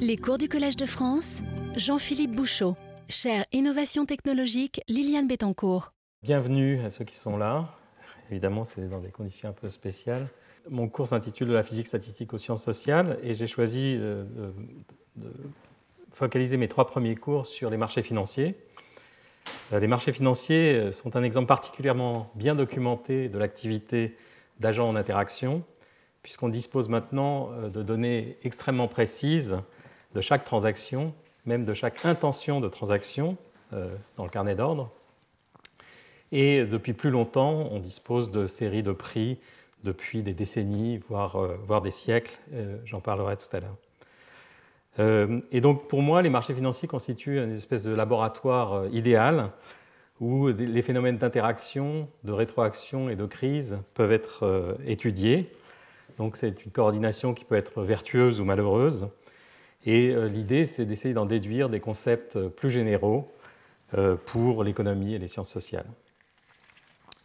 Les cours du Collège de France, Jean-Philippe Bouchot, chaire Innovation technologique Liliane Bettencourt. Bienvenue à ceux qui sont là. Évidemment, c'est dans des conditions un peu spéciales. Mon cours s'intitule la physique statistique aux sciences sociales et j'ai choisi de, de, focaliser mes trois premiers cours sur les marchés financiers. Euh, les marchés financiers sont un exemple particulièrement bien documenté de l'activité d'agents en interaction, puisqu'on dispose maintenant euh, de données extrêmement précises de chaque transaction, même de chaque intention de transaction euh, dans le carnet d'ordre. Et depuis plus longtemps, on dispose de séries de prix depuis des décennies, voire, euh, voire des siècles. J'en parlerai tout à l'heure. Et donc pour moi, les marchés financiers constituent une espèce de laboratoire idéal où les phénomènes d'interaction, de rétroaction et de crise peuvent être étudiés donc c'est une coordination qui peut être vertueuse ou malheureuse. Et euh, l'idée, c'est d'essayer d'en déduire des concepts euh, plus généraux euh, pour l'économie et les sciences sociales.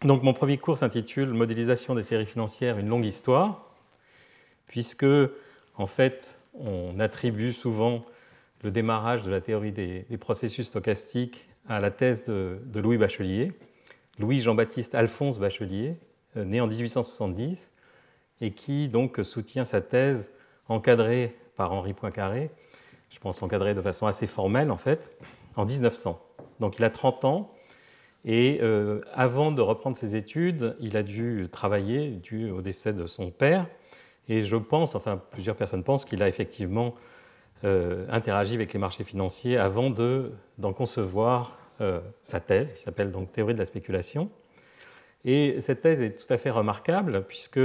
Donc mon premier cours s'intitule Modélisation des séries financières, une longue histoire, puisque en fait on attribue souvent le démarrage de la théorie des, processus stochastiques à la thèse de, de Louis Bachelier, Louis Jean-Baptiste Alphonse Bachelier, né en 1870, et qui donc soutient sa thèse encadrée par Henri Poincaré, je pense encadrée de façon assez formelle en fait, en 1900. Donc il a 30 ans et euh, avant de reprendre ses études, il a dû travailler dû au décès de son père. Et je pense, enfin plusieurs personnes pensent qu'il a effectivement euh, interagi avec les marchés financiers avant d'en concevoir euh, sa thèse, qui s'appelle donc Théorie de la spéculation. Et cette thèse est tout à fait remarquable puisque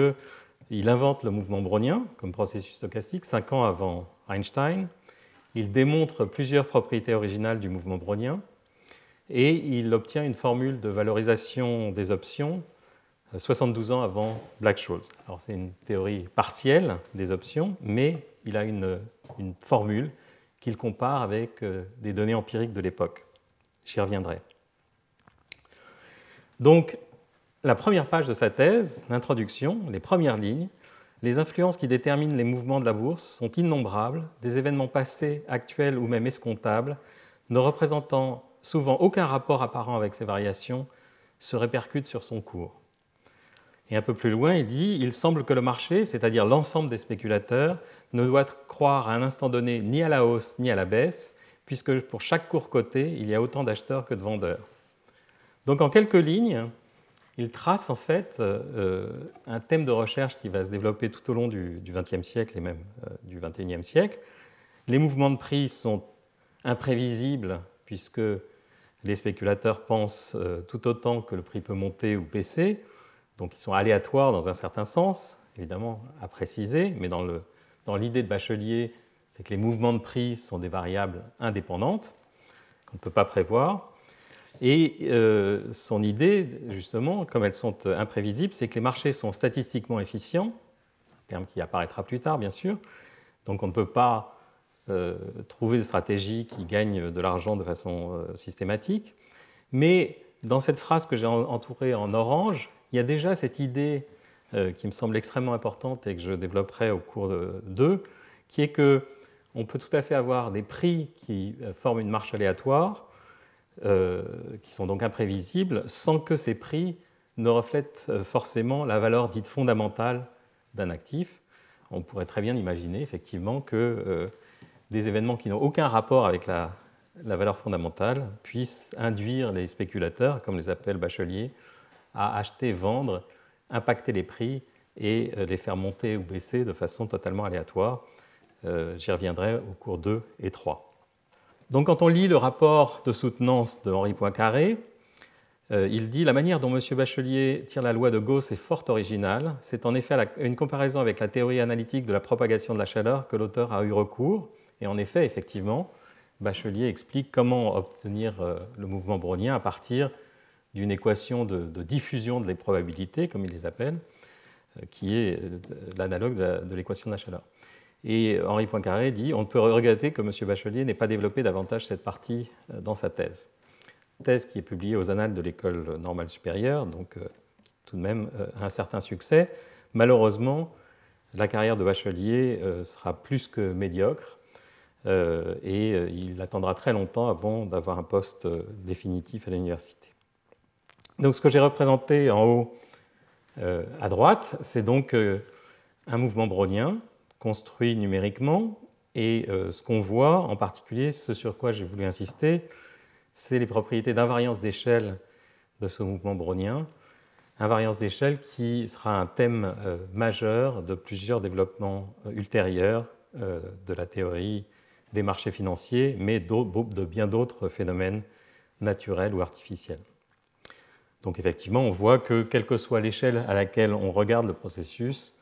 il invente le mouvement brownien comme processus stochastique cinq ans avant Einstein. Il démontre plusieurs propriétés originales du mouvement brownien et il obtient une formule de valorisation des options 72 euh, ans avant Black-Scholes. Alors c'est une théorie partielle des options, mais il a une, formule qu'il compare avec euh, des données empiriques de l'époque. J'y reviendrai. Donc la première page de sa thèse, l'introduction, les premières lignes, les influences qui déterminent les mouvements de la bourse sont innombrables, des événements passés, actuels ou même escomptables, ne représentant souvent aucun rapport apparent avec ces variations, se répercutent sur son cours. Et un peu plus loin, il dit Il semble que le marché, c'est-à-dire l'ensemble des spéculateurs, ne doit croire à un instant donné ni à la hausse ni à la baisse, puisque pour chaque cours coté, il y a autant d'acheteurs que de vendeurs. Donc en quelques lignes, il trace en fait euh, euh, un thème de recherche qui va se développer tout au long du XXe siècle et même euh, du XXIe siècle. Les mouvements de prix sont imprévisibles puisque les spéculateurs pensent tout autant que le prix peut monter ou baisser, donc ils sont aléatoires dans un certain sens, évidemment à préciser, mais dans l'idée de Bachelier, c'est que les mouvements de prix sont des variables indépendantes qu'on ne peut pas prévoir. Et euh, son idée, justement, comme elles sont imprévisibles, c'est que les marchés sont statistiquement efficients, terme qui apparaîtra plus tard, bien sûr. Donc on ne peut pas euh, trouver de stratégie qui gagne de l'argent de façon euh, systématique. Mais dans cette phrase que j'ai entourée en orange, il y a déjà cette idée qui me semble extrêmement importante et que je développerai au cours de 2, qui est que on peut tout à fait avoir des prix qui forment une marche aléatoire, euh, qui sont donc imprévisibles, sans que ces prix ne reflètent euh, forcément la valeur dite fondamentale d'un actif. On pourrait très bien imaginer effectivement que euh, des événements qui n'ont aucun rapport avec la, valeur fondamentale puissent induire les spéculateurs, comme les appelle Bachelier, à acheter, vendre, impacter les prix et les faire monter ou baisser de façon totalement aléatoire. J'y reviendrai au cours 2 et 3. Donc quand on lit le rapport de soutenance de Henri Poincaré, euh, il dit La manière dont M. Bachelier tire la loi de Gauss est fort originale. C'est en effet une comparaison avec la théorie analytique de la propagation de la chaleur que l'auteur a eu recours. Et en effet, effectivement, Bachelier explique comment obtenir euh, le mouvement brownien à partir d'une équation de, diffusion de les probabilités, comme il les appelle, euh, qui est l'analogue de l'équation de la chaleur. Et Henri Poincaré dit on ne peut regretter que M. Bachelier n'ait pas développé davantage cette partie euh, dans sa thèse. Thèse qui est publiée aux Annales de l'École normale supérieure, donc euh, tout de même euh, un certain succès. Malheureusement, la carrière de Bachelier sera plus que médiocre. et il attendra très longtemps avant d'avoir un poste définitif à l'université. Donc ce que j'ai représenté en haut à droite, c'est donc un mouvement brownien construit numériquement et ce qu'on voit en particulier, ce sur quoi j'ai voulu insister, c'est les propriétés d'invariance d'échelle de ce mouvement brownien. Invariance d'échelle qui sera un thème euh, majeur de plusieurs développements euh, ultérieurs euh, de la théorie des marchés financiers, mais de bien d'autres phénomènes naturels ou artificiels. Donc effectivement, on voit que quelle que soit l'échelle à laquelle on regarde le processus,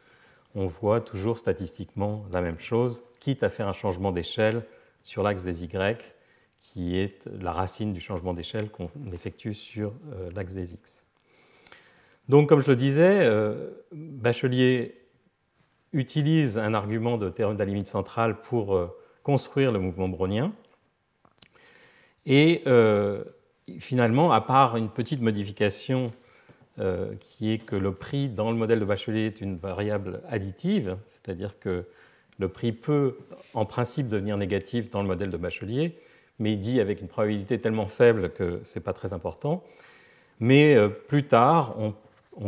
on voit toujours statistiquement la même chose, quitte à faire un changement d'échelle sur l'axe des Y qui est la racine du changement d'échelle qu'on effectue sur euh, l'axe des x. Donc, comme je le disais, euh, Bachelier utilise un argument de théorème de la limite centrale pour euh, construire le mouvement brownien. Et finalement, à part une petite modification qui est que le prix dans le modèle de Bachelier est une variable additive, c'est-à-dire que le prix peut en principe devenir négatif dans le modèle de Bachelier, mais il dit avec une probabilité tellement faible que ce n'est pas très important. Mais euh, plus tard, on,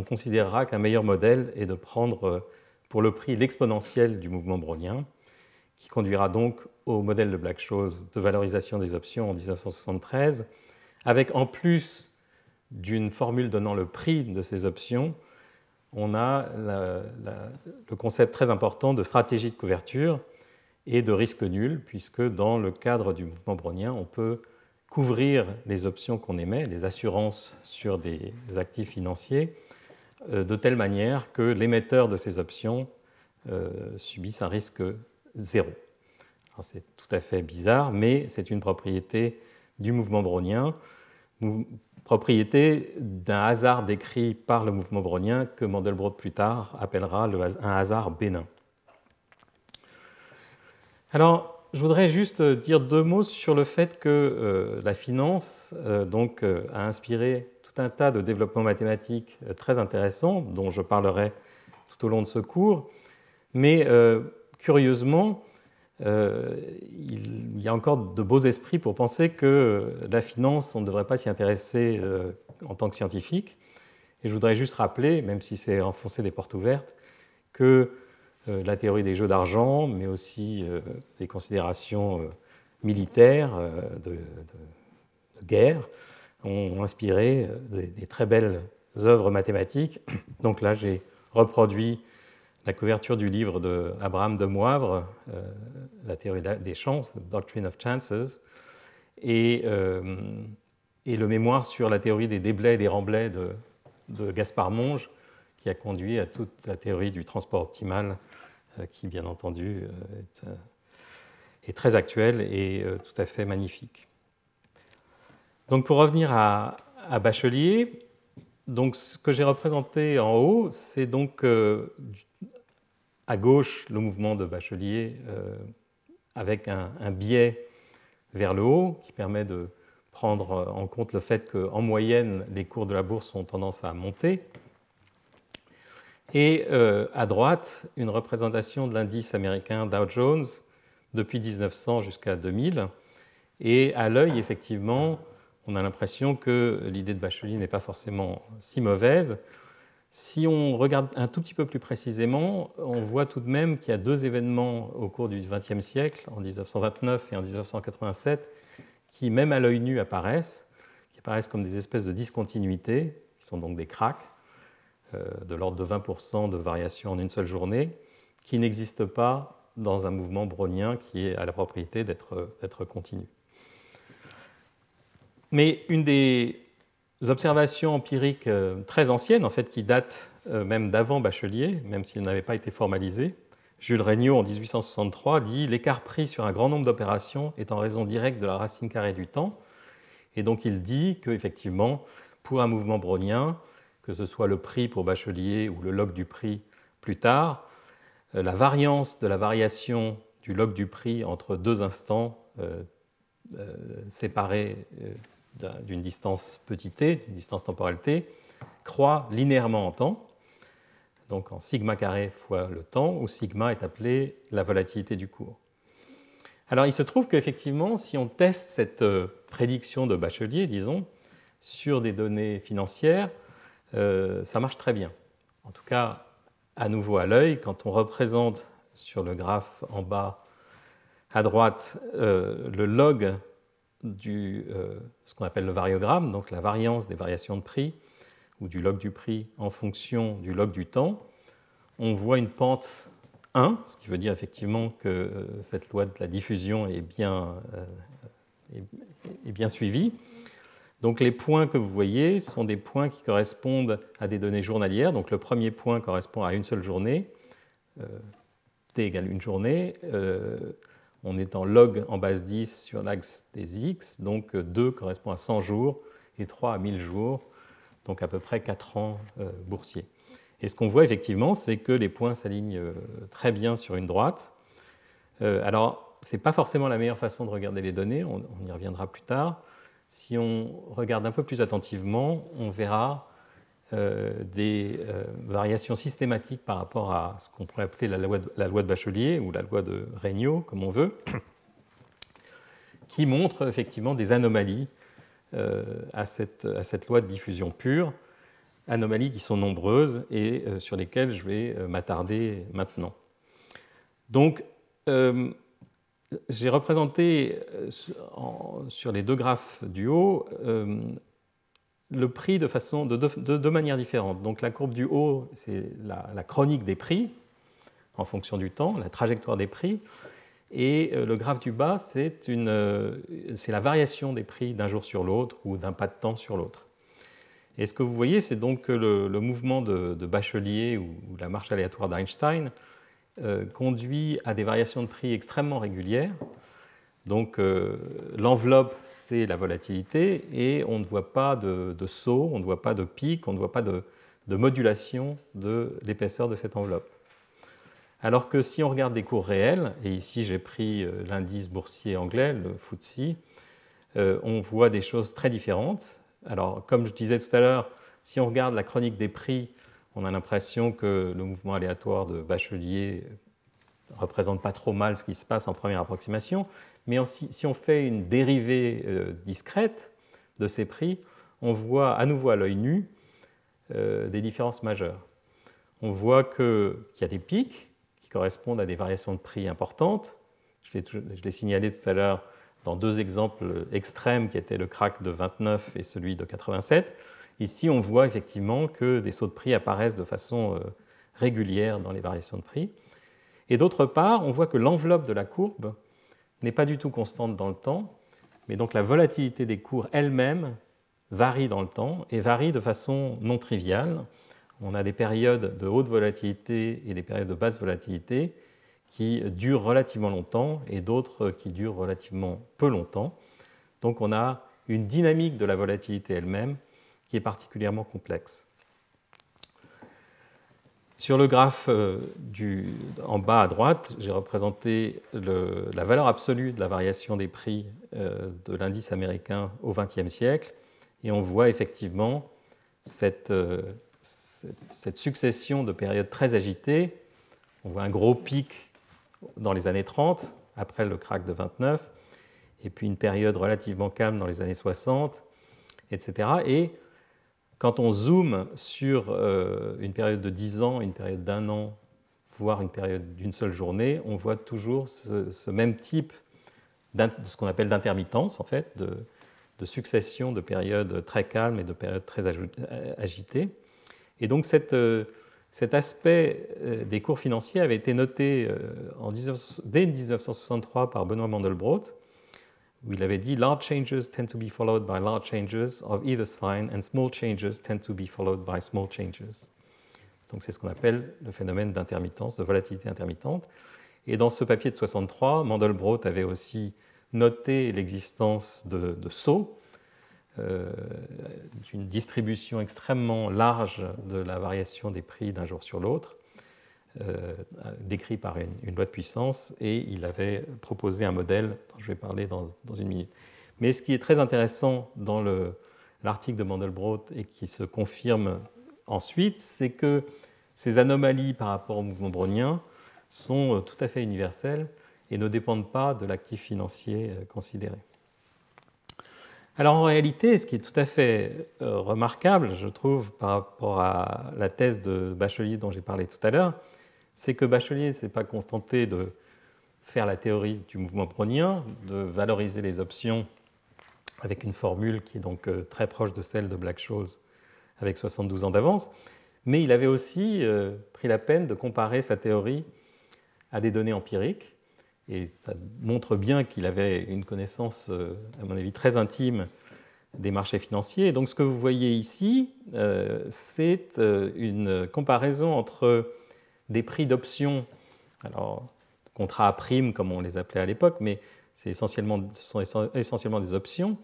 considérera qu'un meilleur modèle est de prendre euh, pour le prix l'exponentielle du mouvement brownien, qui conduira donc au modèle de Black-Scholes de valorisation des options en 1973, avec en plus d'une formule donnant le prix de ces options, on a le concept très important de stratégie de couverture, et de risque nul, puisque dans le cadre du mouvement brownien, on peut couvrir les options qu'on émet, les assurances sur des actifs financiers, euh, de telle manière que l'émetteur de ces options euh, subisse un risque zéro. C'est tout à fait bizarre, mais c'est une propriété du mouvement brownien, propriété d'un hasard décrit par le mouvement brownien que Mandelbrot plus tard appellera un hasard bénin. Alors, je voudrais juste dire deux mots sur le fait que euh, la finance euh, donc, euh, a inspiré tout un tas de développements mathématiques très intéressants, dont je parlerai tout au long de ce cours. Mais curieusement, il y a encore de beaux esprits pour penser que la finance, on ne devrait pas s'y intéresser en tant que scientifique. Et je voudrais juste rappeler, même si c'est enfoncer des portes ouvertes, que euh, la théorie des jeux d'argent, mais aussi euh, des considérations euh, militaires, de, guerre, ont inspiré des, très belles œuvres mathématiques. Donc là, j'ai reproduit la couverture du livre de, de Moivre, La théorie des chances, Doctrine of Chances, et, et, le mémoire sur la théorie des déblais et des remblais de, Gaspard Monge, qui a conduit à toute la théorie du transport optimal euh, qui, bien entendu, euh, euh, est, très actuel et tout à fait magnifique. Donc, pour revenir à, Bachelier, donc ce que j'ai représenté en haut, c'est donc à gauche le mouvement de Bachelier avec un, un, biais vers le haut qui permet de prendre en compte le fait qu'en moyenne, les cours de la bourse ont tendance à monter et euh, à droite, une représentation de l'indice américain Dow Jones depuis 1900 jusqu'à 2000. Et à l'œil, effectivement, on a l'impression que l'idée de Bachelier n'est pas forcément si mauvaise. Si on regarde un tout petit peu plus précisément, on voit tout de même qu'il y a deux événements au cours du XXe siècle, en 1929 et en 1987, qui, même à l'œil nu, apparaissent, qui apparaissent comme des espèces de discontinuités, qui sont donc des cracks, euh, de l'ordre de 20% de variation en une seule journée, qui n'existe pas dans un mouvement brownien qui a la propriété d'être continu. Mais une des observations empiriques euh, très anciennes, en fait, qui datent euh, même d'avant Bachelier, même s'il n'avait pas été formalisé, Jules Regnault, en 1863, dit l'écart pris sur un grand nombre d'opérations est en raison directe de la racine carrée du temps. Et donc il dit qu'effectivement, pour un mouvement brownien, que ce soit le prix pour Bachelier ou le log du prix plus tard, euh, la variance de la variation du log du prix entre deux instants séparés d'une distance petit t, d'une distance temporelle t, croît linéairement en temps, donc en sigma carré fois le temps, où sigma est appelé la volatilité du cours. Alors il se trouve qu'effectivement, si on teste cette euh, prédiction de Bachelier, disons, sur des données financières, euh, ça marche très bien. En tout cas, à nouveau à l'œil, quand on représente sur le graphe en bas à droite euh, le log du ce qu'on appelle le variogramme, donc la variance des variations de prix, ou du log du prix en fonction du log du temps, on voit une pente 1, ce qui veut dire effectivement que euh, cette loi de la diffusion est bien, euh, est, bien suivie. Donc les points que vous voyez sont des points qui correspondent à des données journalières. Donc le premier point correspond à une seule journée, euh, t égale une journée. On est en log en base 10 sur l'axe des x, donc 2 correspond à 100 jours et 3 à 1000 jours, donc à peu près 4 ans boursiers. Et ce qu'on voit effectivement, c'est que les points s'alignent euh, très bien sur une droite. Euh, alors, ce n'est pas forcément la meilleure façon de regarder les données, on, y reviendra plus tard. Si on regarde un peu plus attentivement, on verra euh, des variations systématiques par rapport à ce qu'on pourrait appeler la loi, de, Bachelier ou la loi de Regnault, comme on veut, qui montrent effectivement des anomalies à cette, à, cette, loi de diffusion pure anomalies qui sont nombreuses et euh, sur lesquelles je vais euh, m'attarder maintenant. Donc, euh, j'ai représenté sur les deux graphes du haut le prix de, façon, de, deux manières différentes. Donc la courbe du haut, c'est la, chronique des prix en fonction du temps, la trajectoire des prix. Et le graphe du bas, c'est la variation des prix d'un jour sur l'autre ou d'un pas de temps sur l'autre. Et ce que vous voyez, c'est donc que le, mouvement de, Bachelier ou, la marche aléatoire d'Einstein euh, conduit à des variations de prix extrêmement régulières. Donc euh, l'enveloppe, c'est la volatilité et on ne voit pas de, saut, on ne voit pas de pic, on ne voit pas de, modulation de l'épaisseur de cette enveloppe. Alors que si on regarde des cours réels, et ici j'ai pris euh, l'indice boursier anglais, le FTSE, on voit des choses très différentes. Alors, comme je disais tout à l'heure, si on regarde la chronique des prix, on a l'impression que le mouvement aléatoire de Bachelier représente pas trop mal ce qui se passe en première approximation, mais si on fait une dérivée euh, discrète de ces prix, on voit à nouveau à l'œil nu euh, des différences majeures. On voit qu'il y a des pics qui correspondent à des variations de prix importantes. Je l'ai signalé tout à l'heure, dans deux exemples extrêmes qui étaient le crack de 29 et celui de 87. Ici, on voit effectivement que des sauts de prix apparaissent de façon euh, régulière dans les variations de prix. Et d'autre part, on voit que l'enveloppe de la courbe n'est pas du tout constante dans le temps, mais donc la volatilité des cours elle-même varie dans le temps et varie de façon non triviale. On a des périodes de haute volatilité et des périodes de basse volatilité, qui durent relativement longtemps et d'autres qui durent relativement peu longtemps. Donc on a une dynamique de la volatilité elle-même qui est particulièrement complexe. Sur le graphe euh, en bas à droite, j'ai représenté la valeur absolue de la variation des prix euh, de l'indice américain au XXe siècle, et on voit effectivement cette, euh, cette, succession de périodes très agitées. On voit un gros pic dans les années 30, après le crack de 29, et puis une période relativement calme dans les années 60, etc. Et quand on zoome sur euh, une période de 10 ans, une période d'un an, voire une période d'une seule journée, on voit toujours ce, même type de ce qu'on appelle d'intermittence, en fait, de, succession de périodes très calmes et de périodes très agitées. Et donc euh, cet aspect euh, des cours financiers avait été noté euh, dès 1963 par Benoît Mandelbrot, où il avait dit Large changes tend to be followed by large changes of either sign, and small changes tend to be followed by small changes. Donc c'est ce qu'on appelle le phénomène d'intermittence, de volatilité intermittente. Et dans ce papier de 63, Mandelbrot avait aussi noté l'existence de, de sauts euh, d'une distribution extrêmement large de la variation des prix d'un jour sur l'autre, euh, décrit par une, loi de puissance, et il avait proposé un modèle dont je vais parler dans, une minute. Mais ce qui est très intéressant dans l'article de Mandelbrot et qui se confirme ensuite, c'est que ces anomalies par rapport au mouvement brownien sont euh, tout à fait universelles et ne dépendent pas de l'actif financier considéré. Alors en réalité, ce qui est tout à fait remarquable, je trouve, par rapport à la thèse de Bachelier dont j'ai parlé tout à l'heure, c'est que Bachelier s'est pas contenté de faire la théorie du mouvement brownien, de valoriser les options avec une formule qui est donc euh, très proche de celle de Black-Scholes avec 72 ans d'avance, mais il avait aussi euh, pris la peine de comparer sa théorie à des données empiriques, et ça montre bien qu'il avait une connaissance, euh, à mon avis, très intime des marchés financiers. Donc ce que vous voyez ici, c'est une comparaison entre des prix d'options, alors contrats à prime comme on les appelait à l'époque, mais essentiellement, ce sont essentiellement des options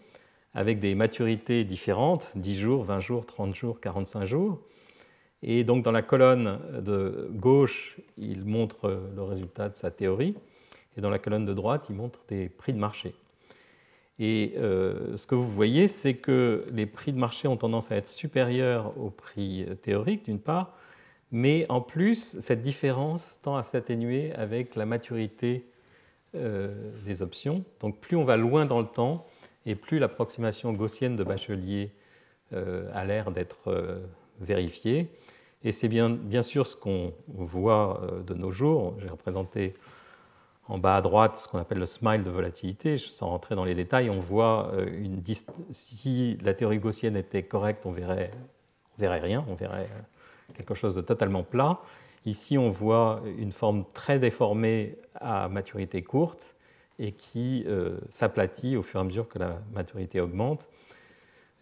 avec des maturités différentes, 10 jours, 20 jours, 30 jours, 45 jours. Et donc dans la colonne de gauche, il montre le résultat de sa théorie, et dans la colonne de droite, il montre des prix de marché. Et euh, ce que vous voyez, c'est que les prix de marché ont tendance à être supérieurs aux prix théoriques, d'une part, mais en plus, cette différence tend à s'atténuer avec la maturité euh, des options. Donc plus on va loin dans le temps, et plus l'approximation gaussienne de Bachelier euh, a l'air d'être euh, vérifiée. Et c'est bien, bien, sûr ce qu'on voit de nos jours. J'ai représenté en bas à droite ce qu'on appelle le smile de volatilité. Sans rentrer dans les détails, on voit une si la théorie gaussienne était correcte, on verrait, on verrait rien, on verrait quelque chose de totalement plat. Ici, on voit une forme très déformée à maturité courte et qui euh, s'aplatit au fur et à mesure que la maturité augmente.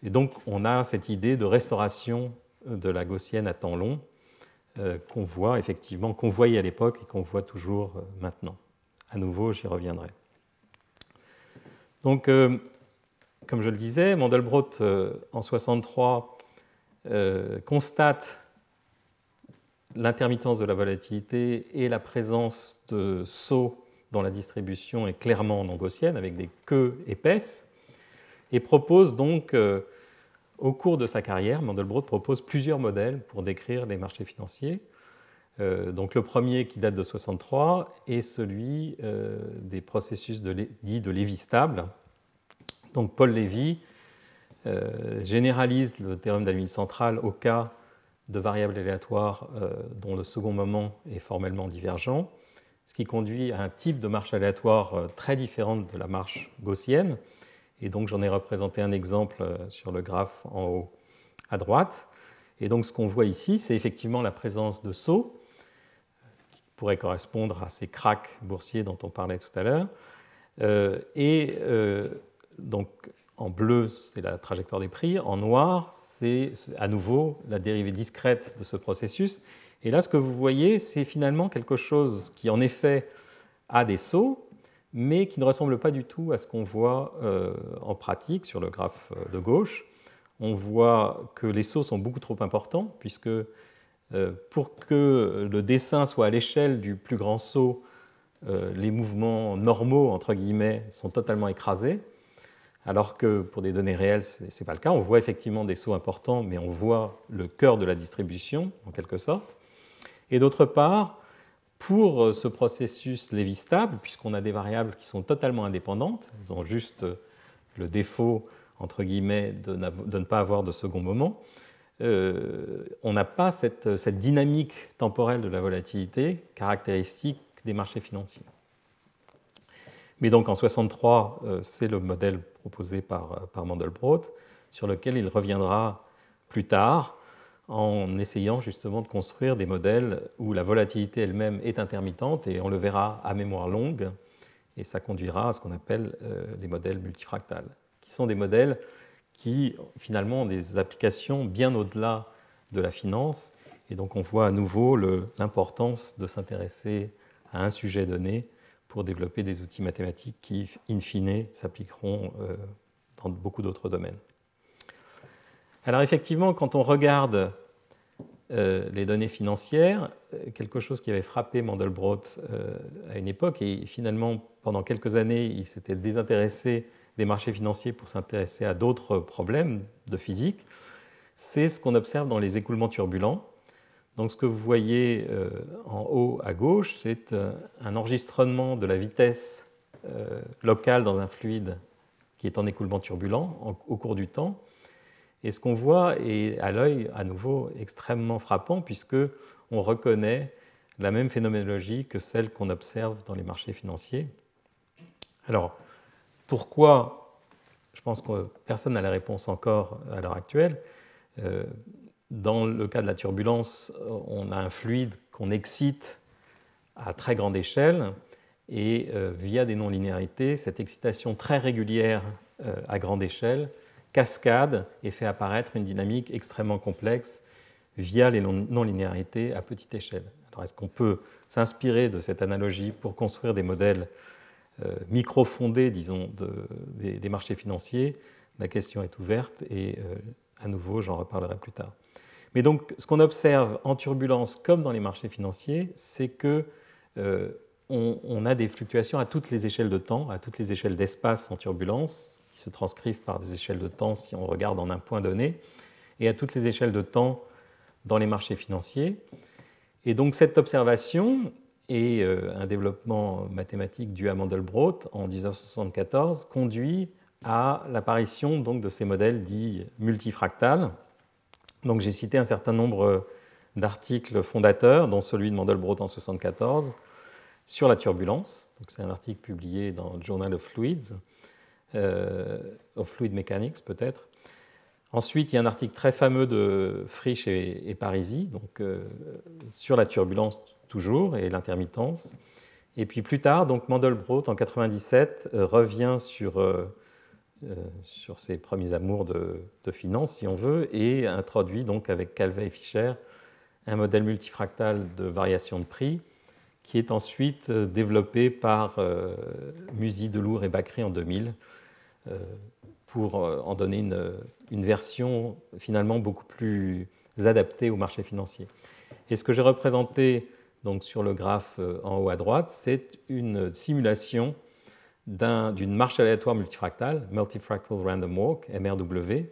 Et donc, on a cette idée de restauration de la gaussienne à temps long euh, qu'on voit effectivement, qu'on voyait à l'époque et qu'on voit toujours euh, maintenant. À nouveau, j'y reviendrai. Donc, comme je le disais, Mandelbrot en 63 constate l'intermittence de la volatilité et la présence de sauts dans la distribution est clairement non gaussienne, avec des queues épaisses, et propose donc, euh, au cours de sa carrière, Mandelbrot propose plusieurs modèles pour décrire les marchés financiers. Euh, donc le premier qui date de 63 est celui euh, des processus de, dits de Lévy stable. Donc Paul Lévy généralise le théorème d'Alvin central au cas de variables aléatoires euh, dont le second moment est formellement divergent, ce qui conduit à un type de marche aléatoire euh, très différente de la marche gaussienne. Et donc j'en ai représenté un exemple euh, sur le graphe en haut à droite. Et donc ce qu'on voit ici, c'est effectivement la présence de sauts, qui pourrait correspondre à ces cracks boursiers dont on parlait tout à l'heure. et donc en bleu, c'est la trajectoire des prix. En noir, c'est à nouveau la dérivée discrète de ce processus. Et là, ce que vous voyez, c'est finalement quelque chose qui, en effet, a des sauts, mais qui ne ressemble pas du tout à ce qu'on voit euh, en pratique sur le graphe euh, de gauche. On voit que les sauts sont beaucoup trop importants, puisque euh, pour que le dessin soit à l'échelle du plus grand saut, les mouvements normaux, entre guillemets, sont totalement écrasés alors que pour des données réelles, ce n'est pas le cas. On voit effectivement des sauts importants, mais on voit le cœur de la distribution, en quelque sorte. Et d'autre part, pour ce processus lévistable, puisqu'on a des variables qui sont totalement indépendantes, elles ont juste le défaut, entre guillemets, de, ne pas avoir de second moment, euh, on n'a pas cette dynamique temporelle de la volatilité caractéristique des marchés financiers. Mais donc en 63, euh, c'est le modèle proposé par, euh, par Mandelbrot, sur lequel il reviendra plus tard en essayant justement de construire des modèles où la volatilité elle-même est intermittente et on le verra à mémoire longue et ça conduira à ce qu'on appelle euh, les modèles multifractales, qui sont des modèles qui finalement ont des applications bien au-delà de la finance et donc on voit à nouveau l'importance de s'intéresser à un sujet donné pour développer des outils mathématiques qui, in fine, s'appliqueront euh, dans beaucoup d'autres domaines. Alors effectivement, quand on regarde euh, les données financières, euh, quelque chose qui avait frappé Mandelbrot à une époque, et finalement pendant quelques années, il s'était désintéressé des marchés financiers pour s'intéresser à d'autres problèmes de physique, c'est ce qu'on observe dans les écoulements turbulents. Donc ce que vous voyez euh, en haut à gauche, c'est euh, un enregistrement de la vitesse euh, locale dans un fluide qui est en écoulement turbulent au cours du temps. Et ce qu'on voit est à l'œil à nouveau extrêmement frappant puisque on reconnaît la même phénoménologie que celle qu'on observe dans les marchés financiers. Alors, pourquoi? Je pense que personne n'a la réponse encore à l'heure actuelle. Dans le cas de la turbulence, on a un fluide qu'on excite à très grande échelle et euh, via des non-linéarités, cette excitation très régulière euh, à grande échelle cascade et fait apparaître une dynamique extrêmement complexe via les non-linéarités à petite échelle. Alors est-ce qu'on peut s'inspirer de cette analogie pour construire des modèles euh, micro-fondés, disons, des, marchés financiers? La question est ouverte et à nouveau, j'en reparlerai plus tard. Mais donc, ce qu'on observe en turbulence comme dans les marchés financiers, c'est que euh, on, a des fluctuations à toutes les échelles de temps, à toutes les échelles d'espace en turbulence, qui se transcrivent par des échelles de temps si on regarde en un point donné, et à toutes les échelles de temps dans les marchés financiers. Et donc cette observation et euh, un développement mathématique dû à Mandelbrot en 1974 conduit à l'apparition donc de ces modèles dits multifractals donc j'ai cité un certain nombre d'articles fondateurs, dont celui de Mandelbrot en 1974, sur la turbulence. C'est un article publié dans le Journal of Fluids, euh, of Fluid Mechanics peut-être. Ensuite, il y a un article très fameux de Frisch et, Parisi, euh, sur la turbulence toujours et l'intermittence. Et puis plus tard, donc Mandelbrot en 1997 euh, revient sur euh, sur ses premiers amours de, finance, si on veut, et introduit donc avec Calvet et Fischer un modèle multifractal de variation de prix qui est ensuite euh, développé par euh, Musi, Delour et Bacry en 2000 pour en donner une, une, version finalement beaucoup plus adaptée au marché financier. Et ce que j'ai représenté donc sur le graphe en haut à droite, c'est une simulation d'une marche aléatoire multifractale, Multifractal Random Walk, MRW,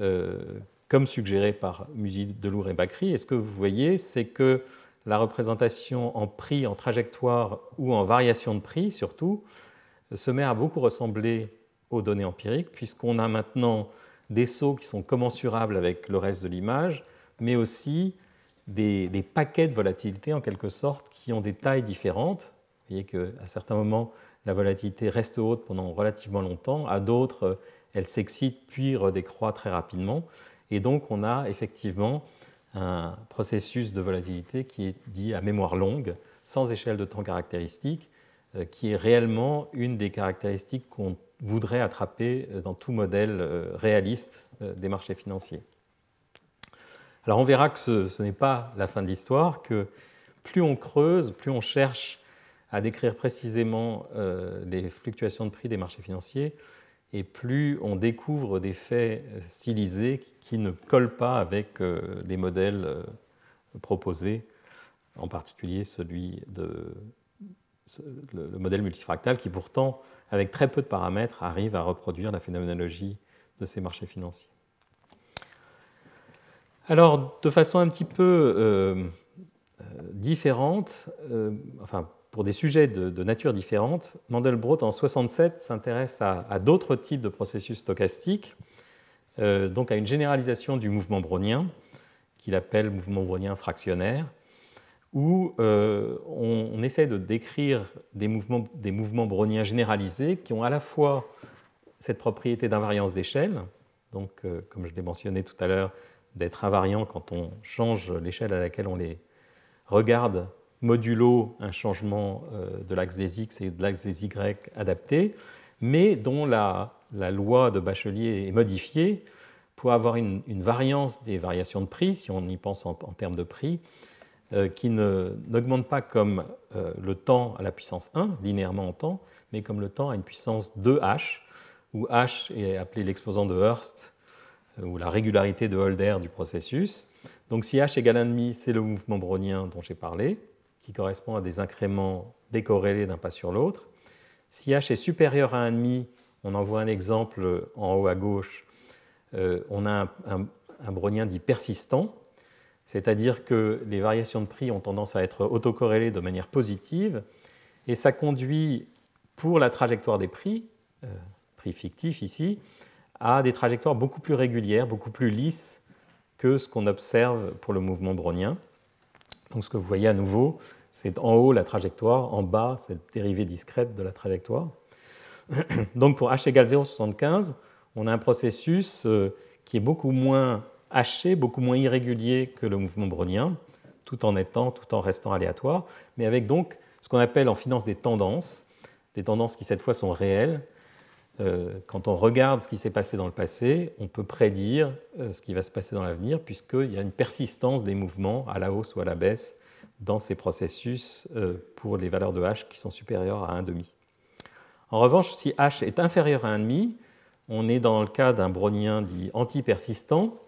euh, comme suggéré par Musil, Delour et Bacry. Et ce que vous voyez, c'est que la représentation en prix, en trajectoire ou en variation de prix surtout, se met à beaucoup ressembler aux données empiriques, puisqu'on a maintenant des sauts qui sont commensurables avec le reste de l'image, mais aussi des, des, paquets de volatilité en quelque sorte qui ont des tailles différentes. Vous voyez qu'à certains moments, la volatilité reste haute pendant relativement longtemps, à d'autres, elle s'excite puis redécroît très rapidement. Et donc, on a effectivement un processus de volatilité qui est dit à mémoire longue, sans échelle de temps caractéristique, euh, qui est réellement une des caractéristiques qu'on voudrait attraper dans tout modèle euh, réaliste euh, des marchés financiers. Alors on verra que ce, ce n'est pas la fin de l'histoire, que plus on creuse, plus on cherche à décrire précisément euh, les fluctuations de prix des marchés financiers, et plus on découvre des faits stylisés qui ne collent pas avec euh, les modèles euh, proposés, en particulier celui de le modèle multifractal qui pourtant, avec très peu de paramètres, arrive à reproduire la phénoménologie de ces marchés financiers. Alors, de façon un petit peu différente, enfin pour des sujets de, nature différente, Mandelbrot en 67 s'intéresse à, d'autres types de processus stochastiques, euh, donc à une généralisation du mouvement brownien, qu'il appelle mouvement brownien fractionnaire, où euh, on, essaie de décrire des mouvements, des mouvements browniens généralisés qui ont à la fois cette propriété d'invariance d'échelle, donc euh, comme je l'ai mentionné tout à l'heure, d'être invariant quand on change l'échelle à laquelle on les regarde modulo un changement euh, de l'axe des x et de l'axe des y adapté, mais dont la, loi de Bachelier est modifiée pour avoir une, variance des variations de prix, si on y pense en, termes de prix, euh, qui n'augmente pas comme euh, le temps à la puissance 1, linéairement en temps, mais comme le temps à une puissance 2h, où h est appelé l'exposant de Hurst, ou la régularité de Holder du processus. Donc si h égale 1,5, c'est le mouvement brownien dont j'ai parlé, qui correspond à des incréments décorrélés d'un pas sur l'autre. Si h est supérieur à 1,5, on en voit un exemple en haut à gauche, euh, on a un, brownien dit persistant. c'est-à-dire que les variations de prix ont tendance à être autocorrélées de manière positive, et ça conduit pour la trajectoire des prix, euh, prix fictifs ici, à des trajectoires beaucoup plus régulières, beaucoup plus lisses que ce qu'on observe pour le mouvement brownien. Donc ce que vous voyez à nouveau, c'est en haut la trajectoire, en bas cette dérivée discrète de la trajectoire. Donc pour h égale 0,75, on a un processus euh, qui est beaucoup moins haché, beaucoup moins irrégulier que le mouvement brownien, tout en étant, tout en restant aléatoire, mais avec donc ce qu'on appelle en finance des tendances, des tendances qui cette fois sont réelles. Euh, quand on regarde ce qui s'est passé dans le passé, on peut prédire euh, ce qui va se passer dans l'avenir, puisqu'il y a une persistance des mouvements à la hausse ou à la baisse dans ces processus euh, pour les valeurs de h qui sont supérieures à 1,5. En revanche, si h est inférieur à 1,5, on est dans le cas d'un brownien dit anti-persistant,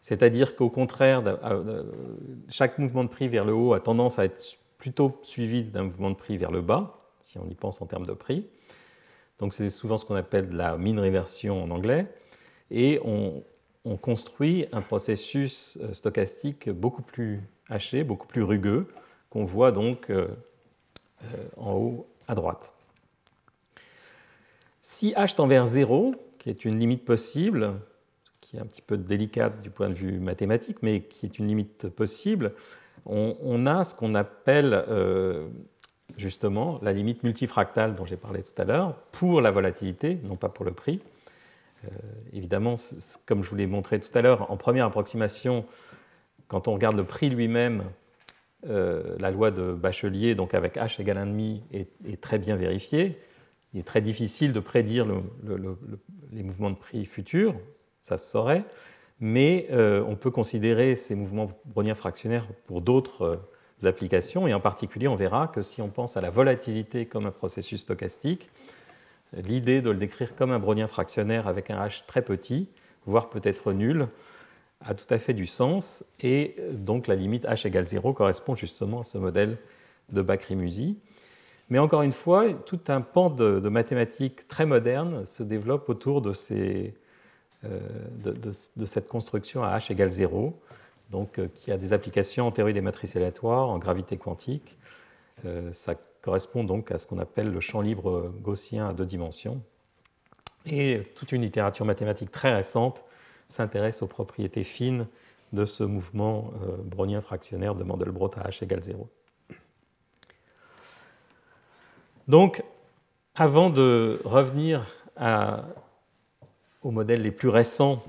c'est-à-dire qu'au contraire, chaque mouvement de prix vers le haut a tendance à être plutôt suivi d'un mouvement de prix vers le bas, si on y pense en termes de prix. Donc c'est souvent ce qu'on appelle la mean réversion en anglais. Et on, construit un processus euh, stochastique beaucoup plus haché, beaucoup plus rugueux, qu'on voit donc euh, euh, en haut à droite. Si h tend vers 0, qui est une limite possible, qui est un petit peu délicate du point de vue mathématique, mais qui est une limite possible, on, a ce qu'on appelle justement la limite multifractale dont j'ai parlé tout à l'heure pour la volatilité, non pas pour le prix. Euh, évidemment, comme je vous l'ai montré tout à l'heure, en première approximation, quand on regarde le prix lui-même, euh, la loi de Bachelier, donc avec h égale 1,5, est, est, très bien vérifiée. Il est très difficile de prédire les mouvements de prix futurs, ça se saurait, mais euh, on peut considérer ces mouvements browniens fractionnaires pour d'autres applications, et en particulier, on verra que si on pense à la volatilité comme un processus stochastique, l'idée de le décrire comme un brownien fractionnaire avec un h très petit, voire peut-être nul, a tout à fait du sens, et donc la limite h égale 0 correspond justement à ce modèle de Bakry-Musi. Mais encore une fois, tout un pan de, mathématiques très moderne se développe autour de, euh, de, cette construction à h égale 0, donc, euh, qui a des applications en théorie des matrices aléatoires, en gravité quantique. Euh, ça correspond donc à ce qu'on appelle le champ libre gaussien à deux dimensions. Et toute une littérature mathématique très récente s'intéresse aux propriétés fines de ce mouvement brownien fractionnaire de Mandelbrot à h égale 0. Donc, avant de revenir aux modèles les plus récents,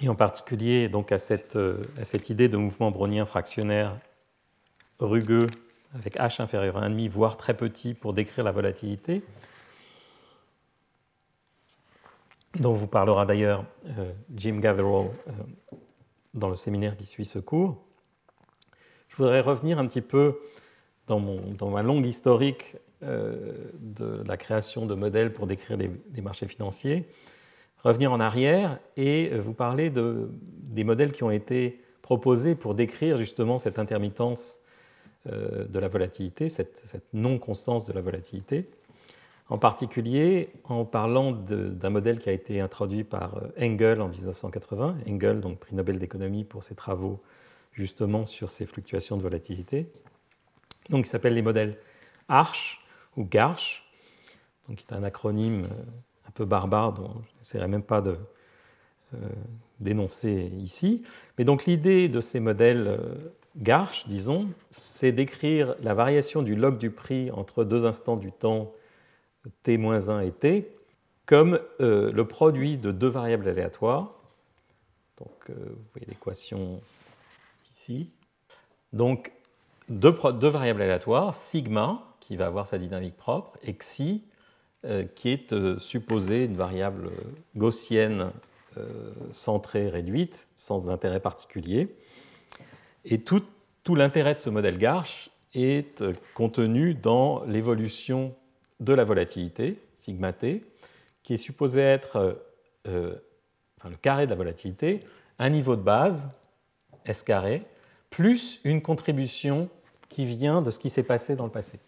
et en particulier donc à, cette, idée de mouvement brownien fractionnaire rugueux avec h inférieur à 1,5, voire très petit pour décrire la volatilité, dont vous parlera d'ailleurs euh, Jim Gatherall euh, dans le séminaire qui suit ce cours. Je voudrais revenir un petit peu dans, dans ma longue historique euh, de la création de modèles pour décrire les, marchés financiers, revenir en arrière et vous parler de, des modèles qui ont été proposés pour décrire justement cette intermittence euh, de la volatilité, cette, non-constance de la volatilité. En particulier en parlant d'un modèle qui a été introduit par euh, Engel en 1980, Engel, donc prix Nobel d'économie pour ses travaux justement sur ces fluctuations de volatilité. Donc, il s'appelle les modèles ARCH, ou GARCH, donc qui est un acronyme euh, peu barbare dont je n'essaierai même pas de euh, dénoncer ici. Mais donc l'idée de ces modèles euh, GARCH, disons, c'est d'écrire la variation du log du prix entre deux instants du temps t-1 et t comme le produit de deux variables aléatoires. Donc vous voyez l'équation ici. Donc deux, deux variables aléatoires, sigma, qui va avoir sa dynamique propre, et xi, euh, qui est euh, supposée une variable gaussienne euh, centrée réduite, sans intérêt particulier. Et tout, tout l'intérêt de ce modèle Garch est contenu dans l'évolution de la volatilité, sigma t, qui est supposé être enfin, le carré de la volatilité, un niveau de base, S carré, plus une contribution qui vient de ce qui s'est passé dans le passé.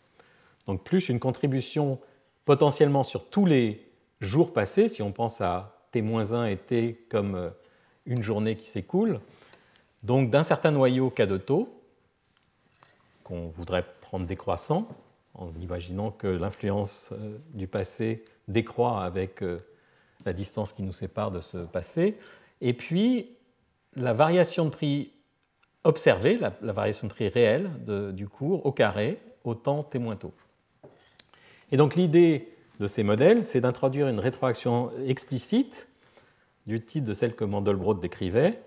Donc plus une contribution potentiellement sur tous les jours passés, si on pense à T-1 et T comme euh, une journée qui s'écoule, donc d'un certain noyau K de taux, qu'on voudrait prendre décroissant, en imaginant que l'influence euh, du passé décroît avec euh, la distance qui nous sépare de ce passé, et puis la variation de prix observée, la, variation de prix réelle du cours au carré au temps t moins tôt. Et donc l'idée de ces modèles, c'est d'introduire une rétroaction explicite du type de celle que Mandelbrot décrivait.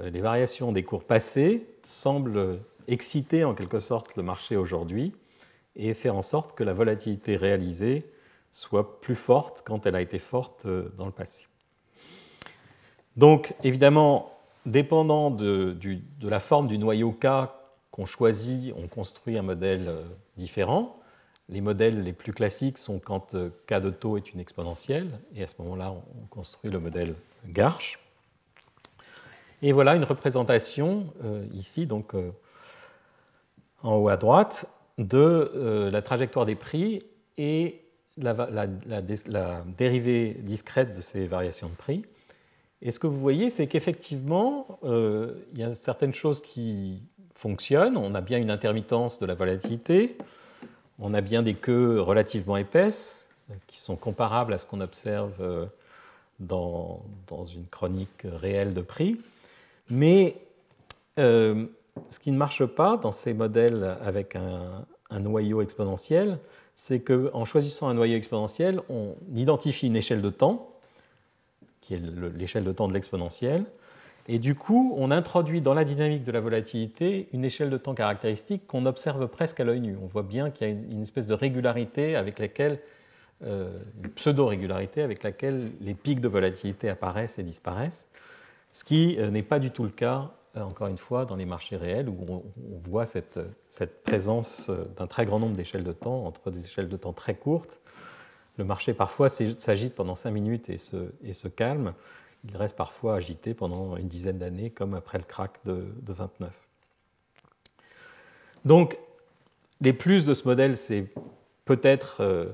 Euh, les variations des cours passés semblent exciter en quelque sorte le marché aujourd'hui et faire en sorte que la volatilité réalisée soit plus forte quand elle a été forte euh, dans le passé. Donc évidemment, dépendant de, la forme du noyau K qu'on choisit, on construit un modèle euh, différent. Les modèles les plus classiques sont quand euh, K de taux est une exponentielle, et à ce moment-là, on construit le modèle Garch. Et voilà une représentation euh, ici, donc en haut à droite, de la trajectoire des prix et la, dérivée discrète de ces variations de prix. Et ce que vous voyez, c'est qu'effectivement, euh, il y a certaines choses qui fonctionnent. On a bien une intermittence de la volatilité. On a bien des queues relativement épaisses qui sont comparables à ce qu'on observe euh, dans, une chronique réelle de prix. Mais euh, ce qui ne marche pas dans ces modèles avec un, un noyau exponentiel, c'est qu'en choisissant un noyau exponentiel, on identifie une échelle de temps qui est l'échelle de temps de l'exponentielle. Et du coup, on introduit dans la dynamique de la volatilité une échelle de temps caractéristique qu'on observe presque à l'œil nu. On voit bien qu'il y a une, espèce de régularité avec laquelle, euh, une pseudo-régularité avec laquelle les pics de volatilité apparaissent et disparaissent, ce qui euh, n'est pas du tout le cas, euh, encore une fois, dans les marchés réels où on, voit cette, présence d'un très grand nombre d'échelles de temps entre des échelles de temps très courtes le marché parfois s'agite pendant 5 minutes et se, calme. Il reste parfois agité pendant une dizaine d'années, comme après le crack de, 29. Donc, les plus de ce modèle, c'est peut-être euh,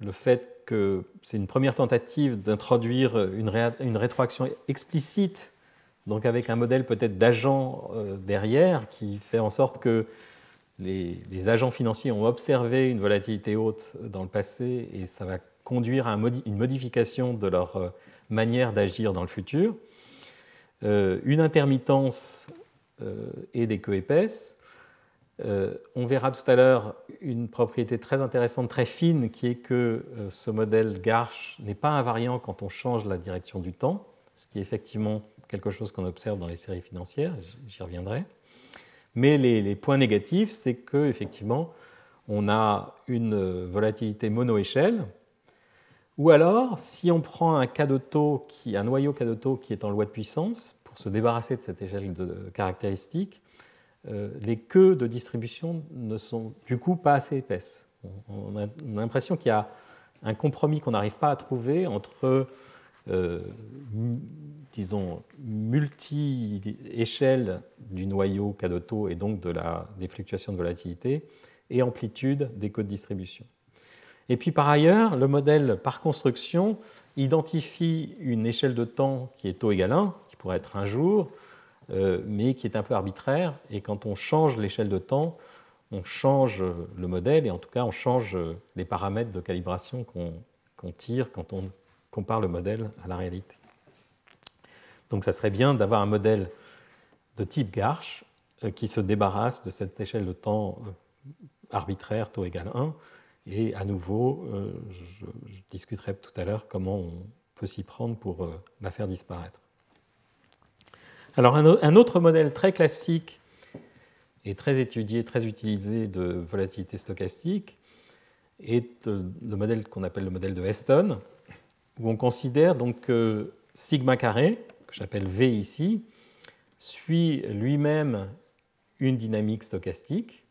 le fait que c'est une première tentative d'introduire une, une, rétroaction explicite, donc avec un modèle peut-être d'agent euh, derrière, qui fait en sorte que les, agents financiers ont observé une volatilité haute dans le passé et ça va conduire à une modification de leur euh, manière d'agir dans le futur. Euh, une intermittence euh, et des queues épaisses. on verra tout à l'heure une propriété très intéressante, très fine, qui est que ce modèle Garch n'est pas invariant quand on change la direction du temps, ce qui est effectivement quelque chose qu'on observe dans les séries financières, j'y reviendrai. Mais les, points négatifs, c'est qu'effectivement, on a une volatilité monoéchelle, ou alors, si on prend un cas qui, un noyau qui est en loi de puissance, pour se débarrasser de cette échelle de caractéristiques, euh, les queues de distribution ne sont du coup pas assez épaisses. On a l'impression qu'il y a un compromis qu'on n'arrive pas à trouver entre euh, disons, multi-échelle du noyau K et donc de la, des fluctuations de volatilité et amplitude des codes de distribution. Et puis par ailleurs, le modèle par construction identifie une échelle de temps qui est taux égal 1, qui pourrait être un jour, euh, mais qui est un peu arbitraire. Et quand on change l'échelle de temps, on change le modèle et en tout cas on change les paramètres de calibration qu'on tire quand on compare le modèle à la réalité. Donc ça serait bien d'avoir un modèle de type Garch euh, qui se débarrasse de cette échelle de temps euh, arbitraire, taux égal 1. Et à nouveau, euh, je, discuterai tout à l'heure comment on peut s'y prendre pour la faire disparaître. Alors un autre modèle très classique et très étudié, très utilisé de volatilité stochastique est le modèle qu'on appelle le modèle de Heston, où on considère donc que sigma carré, que j'appelle V ici, suit lui-même une dynamique stochastique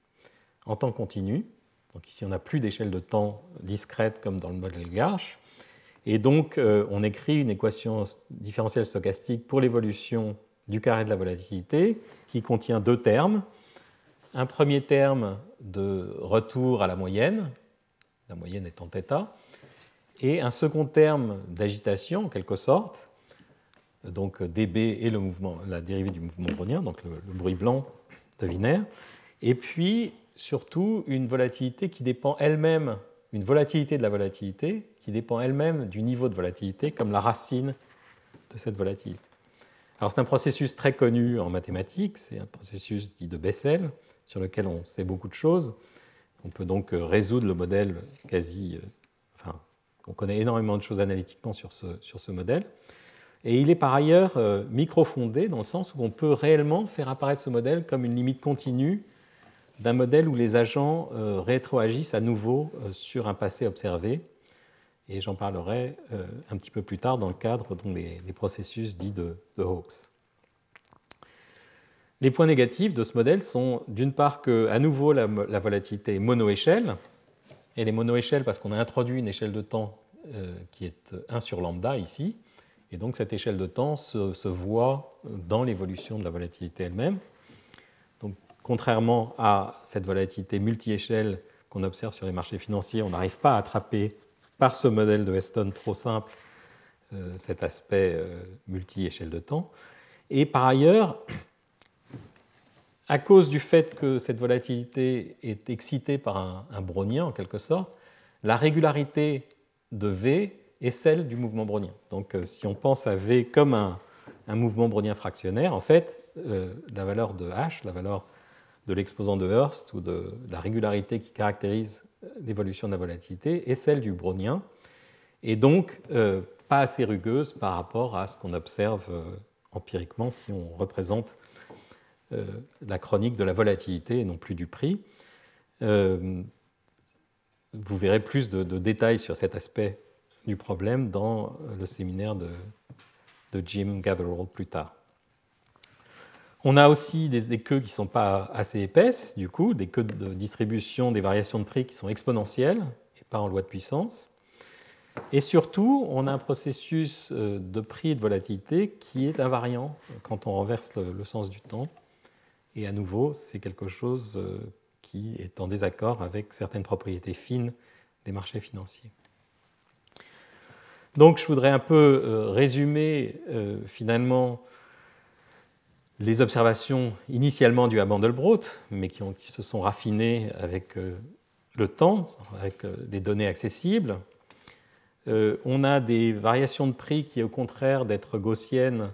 en temps continu. Donc ici, on n'a plus d'échelle de temps discrète comme dans le modèle Garch. Et donc, euh, on écrit une équation différentielle stochastique pour l'évolution du carré de la volatilité qui contient deux termes. Un premier terme de retour à la moyenne, la moyenne étant θ, et un second terme d'agitation, en quelque sorte, donc dB et le mouvement, la dérivée du mouvement brownien, donc le, bruit blanc de Wiener, et puis surtout une volatilité qui dépend elle-même, une volatilité de la volatilité qui dépend elle-même du niveau de volatilité comme la racine de cette volatilité. Alors c'est un processus très connu en mathématiques, c'est un processus dit de Bessel, sur lequel on sait beaucoup de choses. On peut donc résoudre le modèle quasi... Euh, enfin, on connaît énormément de choses analytiquement sur ce, sur ce modèle. Et il est par ailleurs euh, microfondé dans le sens où on peut réellement faire apparaître ce modèle comme une limite continue d'un modèle où les agents euh, rétroagissent à nouveau euh, sur un passé observé. Et j'en parlerai un petit peu plus tard dans le cadre des, processus dits de, Hawkes. Les points négatifs de ce modèle sont d'une part que, nouveau, la, volatilité est monoéchelle. Elle est monoéchelle parce qu'on a introduit une échelle de temps qui est 1 sur lambda ici. Et donc cette échelle de temps se, voit dans l'évolution de la volatilité elle-même. Contrairement à cette volatilité multi-échelle qu'on observe sur les marchés financiers, on n'arrive pas à attraper par ce modèle de Weston trop simple euh, cet aspect euh, multi-échelle de temps. Et par ailleurs, à cause du fait que cette volatilité est excitée par un, un brownien en quelque sorte, la régularité de V et celle du mouvement brownien. Donc euh, si on pense à V comme un, mouvement brownien fractionnaire, en fait, la valeur de H, la valeur de l'exposant de Hurst ou de la régularité qui caractérise l'évolution de la volatilité est celle du brownien, et donc euh, pas assez rugueuse par rapport à ce qu'on observe empiriquement si on représente la chronique de la volatilité et non plus du prix. vous verrez plus de, de détails sur cet aspect du problème dans le séminaire de, Jim Gatherall plus tard. On a aussi des, queues qui ne sont pas assez épaisses, du coup, des queues de distribution des variations de prix qui sont exponentielles et pas en loi de puissance. Et surtout, on a un processus euh, de prix et de volatilité qui est invariant quand on renverse le, sens du temps. Et à nouveau, c'est quelque chose euh, qui est en désaccord avec certaines propriétés fines des marchés financiers. Donc je voudrais un peu euh, résumer finalement les observations initialement dues à Mandelbrot, mais qui, se sont raffinées avec euh, le temps, avec les données accessibles. on a des variations de prix qui, au contraire d'être gaussiennes,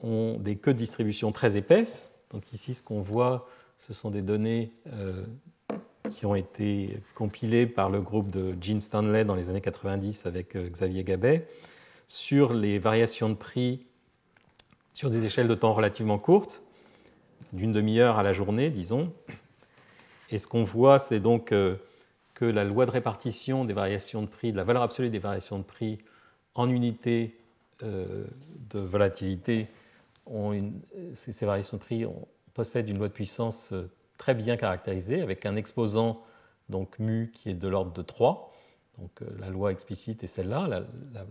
ont des queues de distribution très épaisses. Donc ici, ce qu'on voit, ce sont des données qui ont été compilés par le groupe de Gene Stanley dans les années 90 avec euh, Xavier Gabet sur les variations de prix sur des échelles de temps relativement courtes, d'une demi-heure à la journée, disons. Et ce qu'on voit, c'est donc euh, que la loi de répartition des variations de prix, de la valeur absolue des variations de prix en unité euh, de volatilité, ces, variations de prix possèdent une loi de puissance très bien caractérisé avec un exposant donc mu qui est de l'ordre de 3. Donc euh, la loi explicite est celle-là,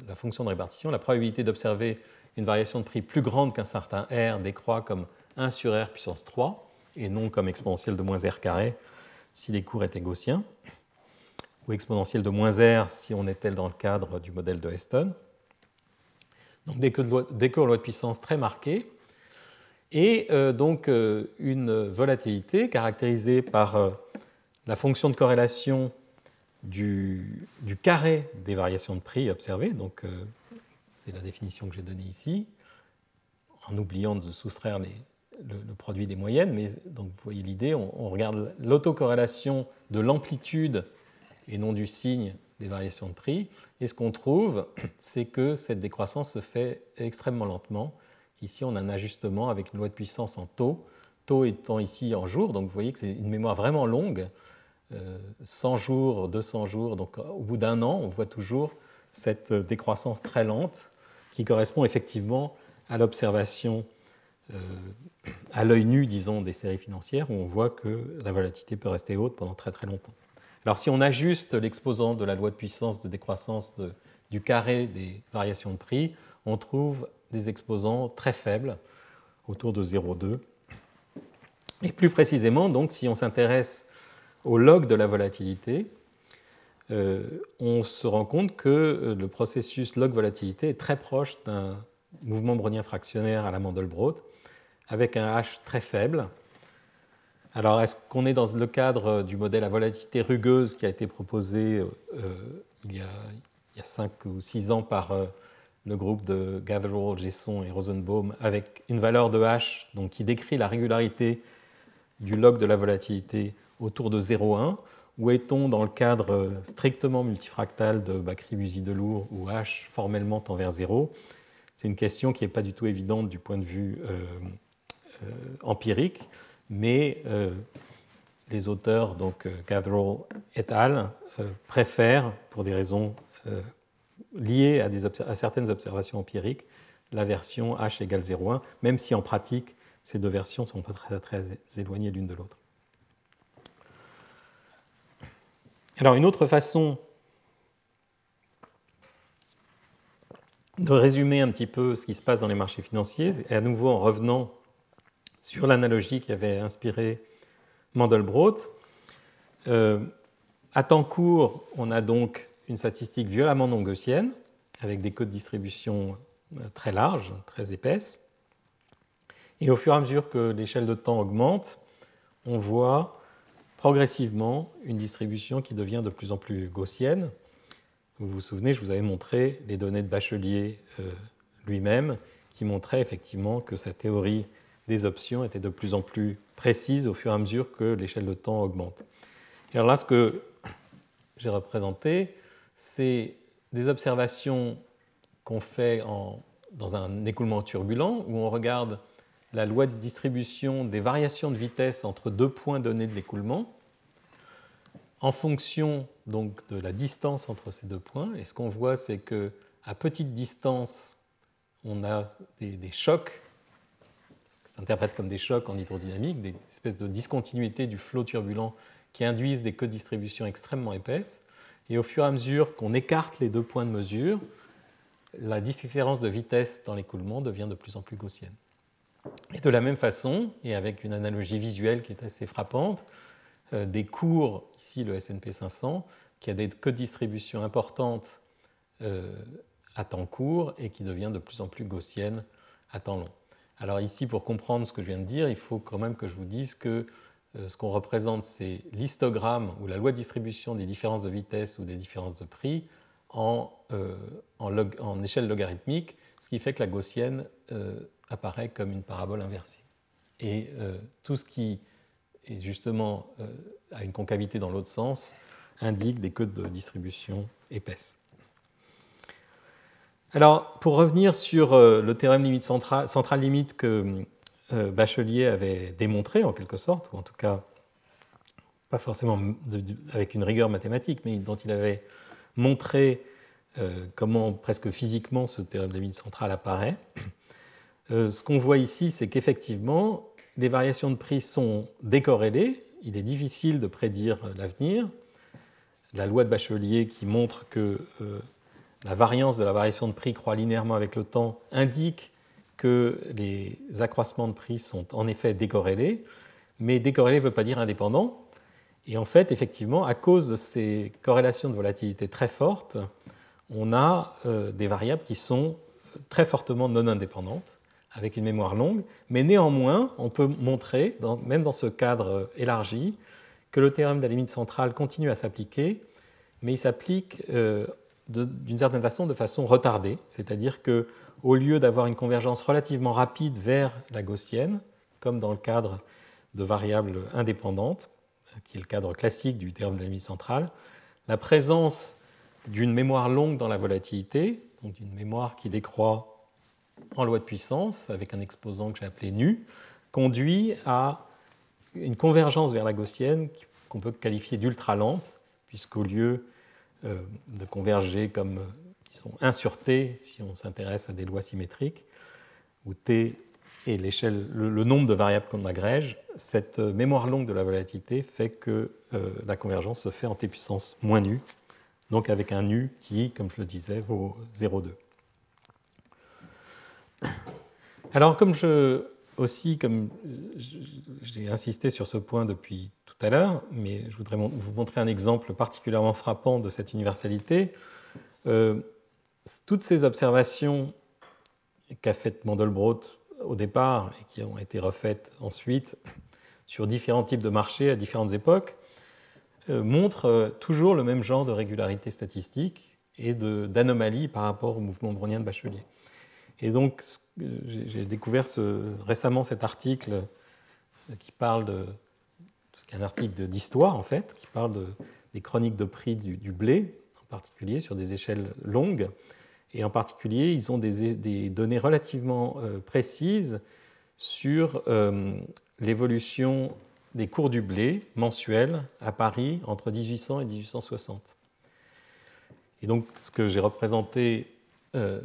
la, fonction de répartition. La probabilité d'observer une variation de prix plus grande qu'un certain R décroît comme 1 sur R puissance 3 et non comme exponentielle de moins R carré si les cours étaient gaussiens ou exponentielle de moins R si on était dans le cadre du modèle de Heston. Donc des cours loi de puissance très marquées et euh, donc euh, une volatilité caractérisée par euh, la fonction de corrélation du, carré des variations de prix observées, c'est la définition que j'ai donnée ici, en oubliant de soustraire le, produit des moyennes, mais donc vous voyez l'idée, on, regarde l'autocorrélation de l'amplitude et non du signe des variations de prix, et ce qu'on trouve, c'est que cette décroissance se fait extrêmement lentement, Ici, on a un ajustement avec une loi de puissance en taux, taux étant ici en jours, donc vous voyez que c'est une mémoire vraiment longue, 100 euh, jours, 200 jours, donc au bout d'un an, on voit toujours cette décroissance très lente qui correspond effectivement à l'observation euh, à l'œil nu, disons, des séries financières, où on voit que la volatilité peut rester haute pendant très très longtemps. Alors si on ajuste l'exposant de la loi de puissance de décroissance du carré des variations de prix, on trouve des exposants très faibles, autour de 0,2. Et plus précisément, donc, si on s'intéresse au log de la volatilité, on se rend compte que euh, le processus log volatilité est très proche mouvement brownien fractionnaire à la Mandelbrot, avec un H très faible. Alors, est-ce qu'on est dans le cadre du modèle à volatilité rugueuse qui a été proposé il, y a, il, y a, 5 ou 6 ans par le groupe de Gatherall, Gesson et Rosenbaum, avec une valeur de H donc, qui décrit la régularité du log de la volatilité autour de 0,1 Ou est-on dans le cadre strictement multifractal de Bakry-Musi-Delour où H formellement tend vers 0 C'est une question qui n'est pas du tout évidente du point de vue euh, euh, empirique, mais euh, les auteurs, donc Gatherall et al., préfèrent, pour des raisons liées à, certaines observations empiriques, la version H égale 0,1, même si en pratique, ces deux versions ne sont pas très éloignées l'une de l'autre. Alors une autre façon de résumer un petit peu ce qui se passe dans les marchés financiers, et à nouveau en revenant sur l'analogie qui avait inspiré Mandelbrot. Euh, à temps court, on a donc une statistique violemment non gaussienne, avec des codes de distribution euh, très larges, très épaisses. Et au fur et à mesure que l'échelle de temps augmente, on voit progressivement une distribution qui devient de plus en plus gaussienne. Vous vous souvenez, je vous avais montré les données de Bachelier euh, lui-même, qui montraient effectivement que sa théorie des options était de plus en plus précise au fur et à mesure que l'échelle de temps augmente. Et alors là, ce que j'ai représenté, c'est des observations qu'on fait dans un écoulement turbulent, où on regarde la loi de distribution des variations de vitesse entre deux points donnés de l'écoulement, en fonction donc de la distance entre ces deux points. Et ce qu'on voit, c'est que à petite distance, on a des, des chocs, qui s'interprètent comme des chocs en hydrodynamique, des espèces de discontinuité du flot turbulent qui induisent des queues de distribution extrêmement épaisses. Et au fur et à mesure qu'on écarte les deux points de mesure, la différence de vitesse dans l'écoulement devient de plus en plus gaussienne. Et de la même façon, et avec une analogie visuelle qui est assez frappante, des cours, ici le S&P 500, qui a des distribution importantes euh, à temps court et qui devient de plus en plus gaussienne à temps long. Alors ici, pour comprendre ce que je viens de dire, il faut quand même que je vous dise que euh, ce qu'on représente, c'est l'histogramme ou la loi de distribution des différences de vitesse ou des différences de prix en, en, échelle logarithmique, ce qui fait que la gaussienne apparaît comme une parabole inversée. Et tout ce qui et justement à euh, une concavité dans l'autre sens, indique des codes de distribution épaisses. Alors, pour revenir sur euh, le théorème limite centrale, centrale limite que euh, Bachelier avait démontré en quelque sorte, ou en tout cas pas forcément avec une rigueur mathématique, mais dont il avait montré comment presque physiquement ce théorème limite centrale apparaît. ce qu'on voit ici, c'est qu'effectivement, les variations de prix sont décorrélées, il est difficile de prédire l'avenir. La loi de Bachelier qui montre que euh, la variance de la variation de prix croît linéairement avec le temps indique que les accroissements de prix sont en effet décorrélés, mais décorrélé ne veut pas dire indépendant. Et en fait, effectivement, à cause de ces corrélations de volatilité très fortes, on a euh, des variables qui sont très fortement non indépendantes avec une mémoire longue, mais néanmoins, on peut montrer, même dans ce cadre euh, élargi, que le théorème de la limite centrale continue à s'appliquer, mais il s'applique euh, d'une certaine façon de façon retardée, c'est-à-dire que au lieu d'avoir une convergence relativement rapide vers la gaussienne, comme dans le cadre de variables indépendantes, qui est le cadre classique du théorème de la limite centrale, la présence d'une mémoire longue dans la volatilité, donc d'une mémoire qui décroît en loi de puissance, avec un exposant que j'ai appelé nu, conduit à une convergence vers la gaussienne qu'on peut qualifier d'ultra lente, puisqu'au lieu euh, de converger comme qui sont 1 sur t, si on s'intéresse à des lois symétriques, où t est l'échelle, le, nombre de variables qu'on agrège, cette mémoire longue de la volatilité fait que euh, la convergence se fait en t puissance moins nu, donc avec un nu qui, comme je le disais, vaut 0,2. Alors, comme je aussi, j'ai insisté sur ce point depuis tout à l'heure, mais je voudrais vous montrer un exemple particulièrement frappant de cette universalité. Euh, toutes ces observations qu'a fait Mandelbrot au départ et qui ont été refaites ensuite sur différents types de marchés à différentes époques, euh, montrent toujours le même genre de régularité statistique et d'anomalie par rapport au mouvement brownien de Bachelier. Et donc, j'ai découvert récemment cet article qui parle de, ce un article d'histoire en fait, qui parle de, des chroniques de prix du, blé en particulier sur des échelles longues. Et en particulier, ils ont des, données relativement euh, précises sur euh, l'évolution des cours du blé mensuels à Paris entre 1800 et 1860. Et donc, ce que j'ai représenté euh,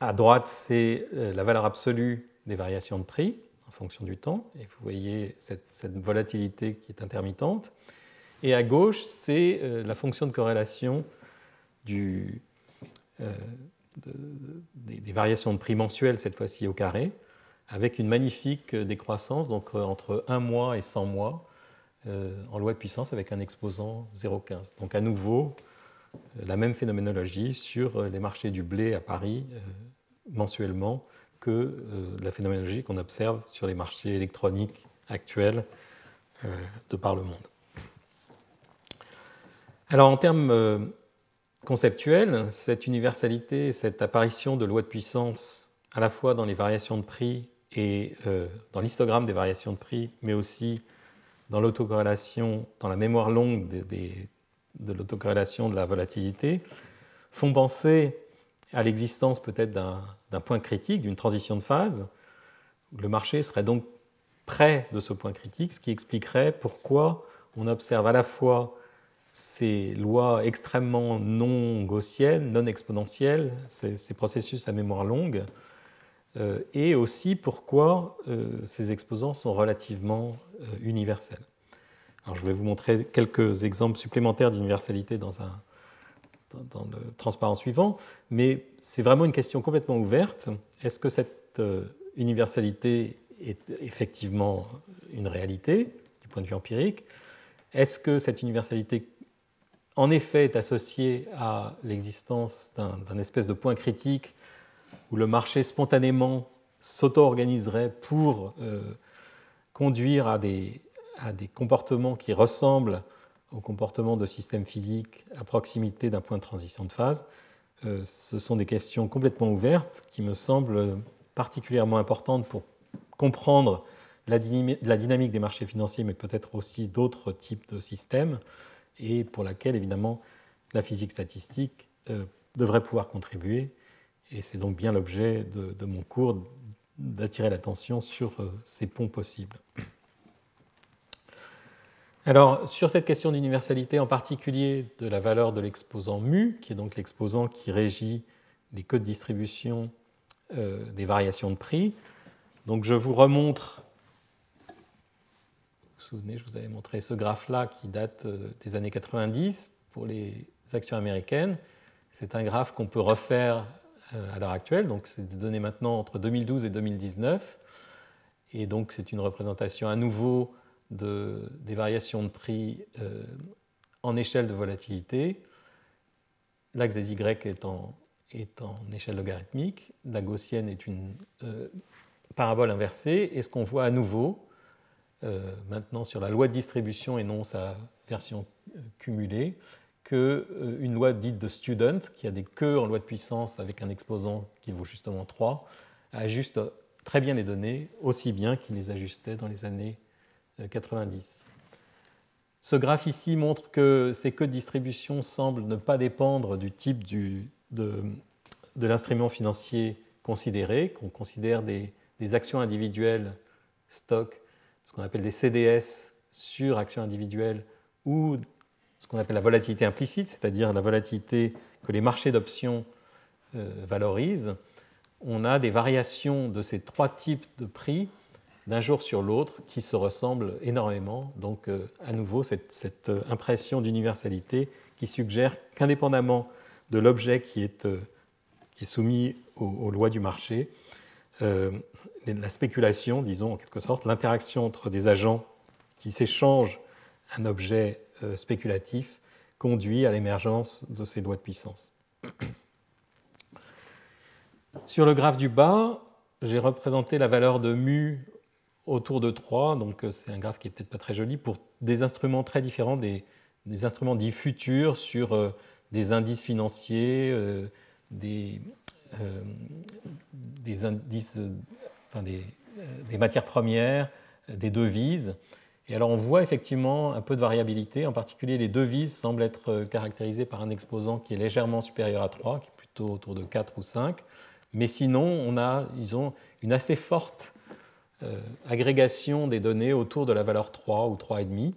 à droite, c'est la valeur absolue des variations de prix fonction du temps. Et vous voyez cette, volatilité qui est intermittente. Et à gauche, c'est euh, la fonction de corrélation euh, des, variations de prix mensuelles, cette fois-ci au carré, avec une magnifique décroissance, donc euh, entre 1 mois et 100 mois, en loi de puissance avec un exposant 0,15. Donc à nouveau, la même phénoménologie sur les marchés du blé à Paris mensuellement que euh, la phénoménologie qu'on observe sur les marchés électroniques actuels euh, de par le monde. Alors en termes euh, conceptuels, cette universalité, cette apparition de lois de puissance à la fois dans les variations de prix et dans l'histogramme des variations de prix, mais aussi dans l'autocorrélation, dans la mémoire longue de l'autocorrélation de la volatilité, font penser à l'existence peut-être d'un point critique, d'une transition de phase. Le marché serait donc près de ce point critique, ce qui expliquerait pourquoi on observe à la fois ces lois extrêmement non gaussiennes, non exponentielles, ces, processus à mémoire longue, euh, et aussi pourquoi euh, ces exposants sont relativement euh, universels. Je vais vous montrer quelques exemples supplémentaires d'universalité dans un, dans le transparent suivant, mais c'est vraiment une question complètement ouverte. Est-ce que cette euh, universalité est effectivement une réalité du point de vue empirique? Est-ce que cette universalité, en effet, est associée à l'existence d'un espèce de point critique où le marché spontanément s'auto-organiserait pour euh, conduire à des, à des comportements qui ressemblent au comportement de systèmes physiques à proximité d'un point de transition de phase, euh, ce sont des questions complètement ouvertes qui me semblent particulièrement importantes pour comprendre la, dynamique des marchés financiers, mais peut-être aussi d'autres types de systèmes, et pour laquelle évidemment la physique statistique euh, devrait pouvoir contribuer. Et c'est donc bien l'objet de, de, mon cours d'attirer l'attention sur euh, ces ponts possibles. Alors, sur cette question d'universalité, en particulier de la valeur de l'exposant mu, qui est donc l'exposant qui régit les codes de distribution euh, des variations de prix, donc je vous remontre, vous vous souvenez, je vous avais montré ce graphe-là qui date euh, des années 90 pour les actions américaines. C'est un graphe qu'on peut refaire euh, à l'heure actuelle, donc c'est des données maintenant entre 2012 et 2019. Et donc c'est une représentation à nouveau de, des variations de prix euh, en échelle de volatilité. L'axe des Y est en, est en, échelle logarithmique, la gaussienne est une euh, parabole inversée, et ce qu'on voit à nouveau, euh, maintenant sur la loi de distribution et non sa version cumulée, qu'une loi dite de student, qui a des queues en loi de puissance avec un exposant qui vaut justement 3, ajuste très bien les données, aussi bien qu'il les ajustait dans les années 90. Ce graphe ici montre que ces codes de distribution semblent ne pas dépendre du type de, de l'instrument financier considéré, qu'on considère des, des, actions individuelles stock, ce qu'on appelle des CDS sur actions individuelles, ou ce qu'on appelle la volatilité implicite, c'est-à-dire la volatilité que les marchés d'options euh, valorisent. On a des variations de ces trois types de prix d'un jour sur l'autre qui se ressemblent énormément. Donc euh, à nouveau cette, euh, impression d'universalité qui suggère qu'indépendamment de l'objet qui, est, euh, qui est soumis aux, lois du marché, la spéculation, disons en quelque sorte, l'interaction entre des agents qui s'échangent un objet spéculatif conduit à l'émergence de ces lois de puissance. Sur le graphe du bas, j'ai représenté la valeur de mu autour de 3, donc euh, c'est un graphe qui est peut-être pas très joli, pour des instruments très différents, des, instruments dits futurs sur euh, des indices financiers, euh, des, des, indices, enfin des, matières premières, des devises. Et alors on voit effectivement un peu de variabilité, en particulier les devises semblent être caractérisées par un exposant qui est légèrement supérieur à 3, qui est plutôt autour de 4 ou 5, mais sinon on a, ils ont une assez forte agrégation des données autour de la valeur 3 ou 3,5.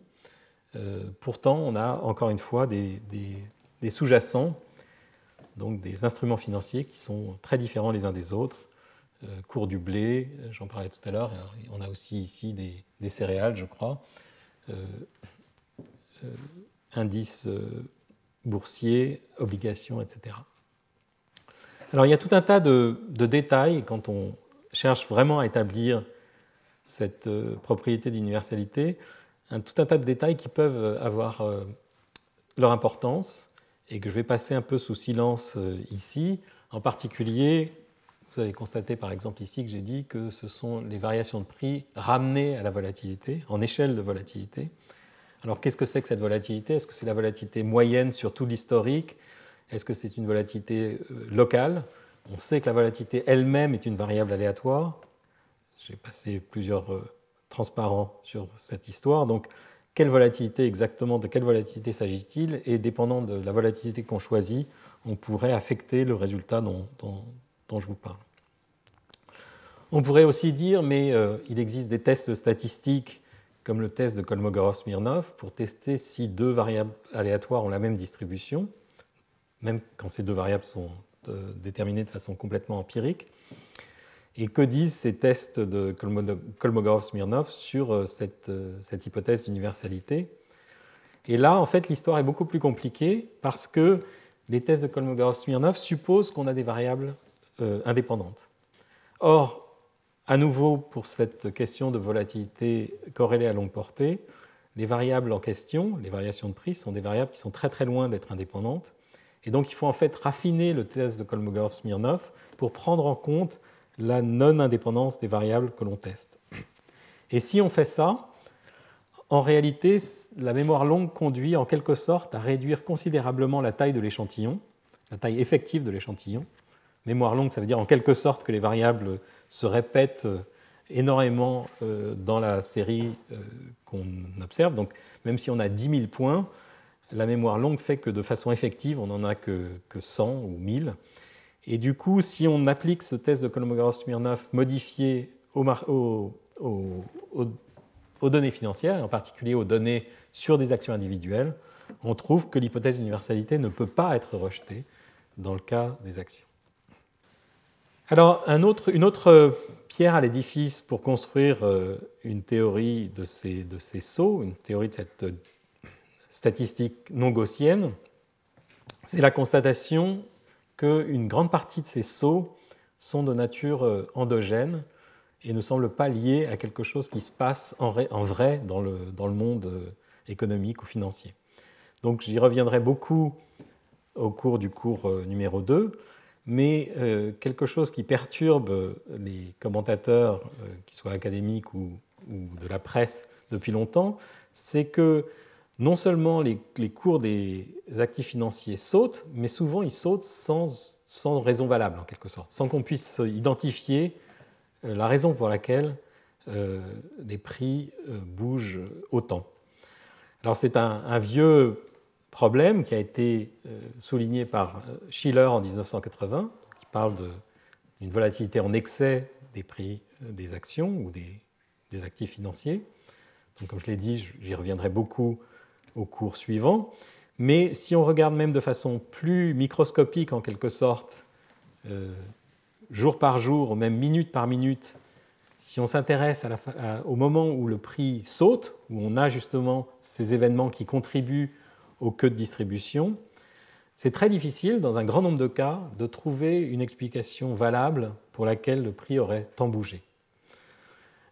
Euh, pourtant, on a encore une fois des, sous-jacents, donc des instruments financiers qui sont très différents les uns des autres. Euh, cours du blé, j'en parlais tout à l'heure, on a aussi ici des, céréales, je crois. indices boursiers, obligations, etc. Alors il y a tout un tas de détails quand on cherche vraiment à établir cette euh, propriété d'universalité, un, tout un tas de détails qui peuvent euh, avoir euh, leur importance et que je vais passer un peu sous silence ici. En particulier, vous avez constaté par exemple ici que j'ai dit que ce sont les variations de prix ramenées à la volatilité, en échelle de volatilité. Alors qu'est-ce que c'est que cette volatilité? Est-ce que c'est la volatilité moyenne sur tout l'historique? Est-ce que c'est une volatilité locale? On sait que la volatilité elle-même est une variable aléatoire. J'ai passé plusieurs euh, transparents sur cette histoire. Donc, quelle volatilité exactement, de quelle volatilité s'agit-il? Et dépendant de la volatilité qu'on choisit, on pourrait affecter le résultat dont, je vous parle. On pourrait aussi dire, mais euh, il existe des tests statistiques comme le test de Kolmogorov-Smirnov pour tester si deux variables aléatoires ont la même distribution, même quand ces deux variables sont euh, déterminées de façon complètement empirique. Et que disent ces tests de Kolmogorov-Smirnov sur euh, cette, euh, cette hypothèse d'universalité? Et là, en fait, l'histoire est beaucoup plus compliquée parce que les tests de Kolmogorov-Smirnov supposent qu'on a des variables euh, indépendantes. Or, à nouveau, pour cette question de volatilité corrélée à longue portée, les variables en question, les variations de prix, sont des variables qui sont très très loin d'être indépendantes. Et donc, il faut en fait raffiner le test de Kolmogorov-Smirnov pour prendre en compte la non-indépendance des variables que l'on teste. Et si on fait ça, en réalité, la mémoire longue conduit en quelque sorte à réduire considérablement la taille de l'échantillon, la taille effective de l'échantillon. Mémoire longue, ça veut dire en quelque sorte que les variables se répètent euh, énormément euh, dans la série euh, qu'on observe. Donc même si on a 10 000 points, la mémoire longue fait que de façon effective, on n'en a que, que 100 ou 1000. Et du coup, si on applique ce test de Kolmogorov-Smirnov modifié aux, données financières, et en particulier aux données sur des actions individuelles, on trouve que l'hypothèse d'universalité ne peut pas être rejetée dans le cas des actions. Alors, une autre pierre à l'édifice pour construire euh, une théorie de ces, de ces sauts, une théorie de cette statistique non gaussienne, c'est la constatation qu'une grande partie de ces sauts sont de nature euh, endogène et ne semblent pas liés à quelque chose qui se passe en, vrai dans le, dans le monde euh, économique ou financier. Donc j'y reviendrai beaucoup au cours du cours euh, numéro 2, mais quelque chose qui perturbe les commentateurs, qu'ils soient académiques ou, ou, de la presse depuis longtemps, c'est que non seulement les, cours des actifs financiers sautent, mais souvent ils sautent sans, raison valable en quelque sorte, sans qu'on puisse identifier euh, la raison pour laquelle euh, les prix euh, bougent autant. Alors c'est un, vieux problème qui a été souligné par Schiller en 1980, qui parle d'une volatilité en excès des prix des actions ou des, des actifs financiers. Donc, comme je l'ai dit, j'y reviendrai beaucoup au cours suivant. Mais si on regarde même de façon plus microscopique en quelque sorte, euh, jour par jour, ou même minute par minute, si on s'intéresse au moment où le prix saute, où on a justement ces événements qui contribuent au queue de distribution, c'est très difficile, dans un grand nombre de cas, de trouver une explication valable pour laquelle le prix aurait tant bougé.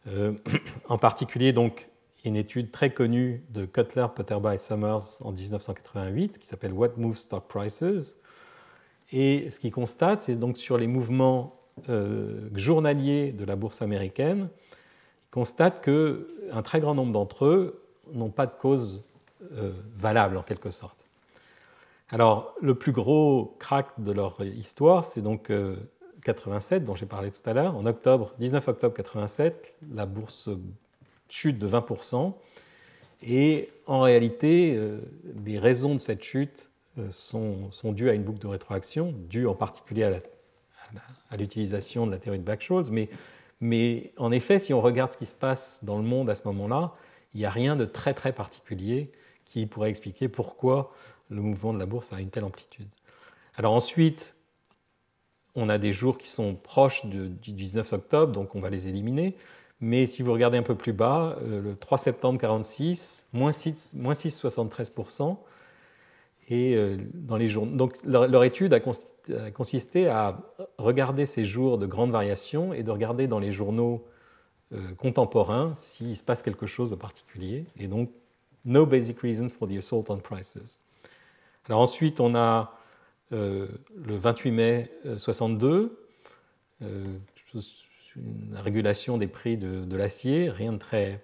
Euh, en particulier, donc, une étude très connue de Cutler, Potterba et Summers en 1988 qui s'appelle What Moves Stock Prices. Et ce qu'il constate, c'est donc sur les mouvements journaliers de la bourse américaine constatent qu'un très grand nombre d'entre eux n'ont pas de cause valable en quelque sorte. Alors, le plus gros crack de leur histoire, c'est donc 87, dont j'ai parlé tout à l'heure. En octobre, 19 octobre 87, la bourse chute de 20%. Et en réalité, euh, les raisons de cette chute euh, sont, dues à une boucle de rétroaction, due en particulier à l'utilisation de la théorie de Black-Scholes. Mais, mais en effet, si on regarde ce qui se passe dans le monde à ce moment-là, il n'y a rien de très très particulier qui pourrait expliquer pourquoi le mouvement de la bourse a une telle amplitude. Alors ensuite, on a des jours qui sont proches du 19 octobre, donc on va les éliminer. Mais si vous regardez un peu plus bas, euh, le 3 septembre 46, moins 6,73%. Et euh, dans les jours... Donc leur, étude a, consisté à regarder ces jours de grande variation et de regarder dans les journaux euh, contemporains s'il se passe quelque chose de particulier. Et donc, no basic reason for the assault on prices. Alors ensuite, on a euh, le 28 mai 62, euh, euh, une régulation des prix de, l'acier, rien de très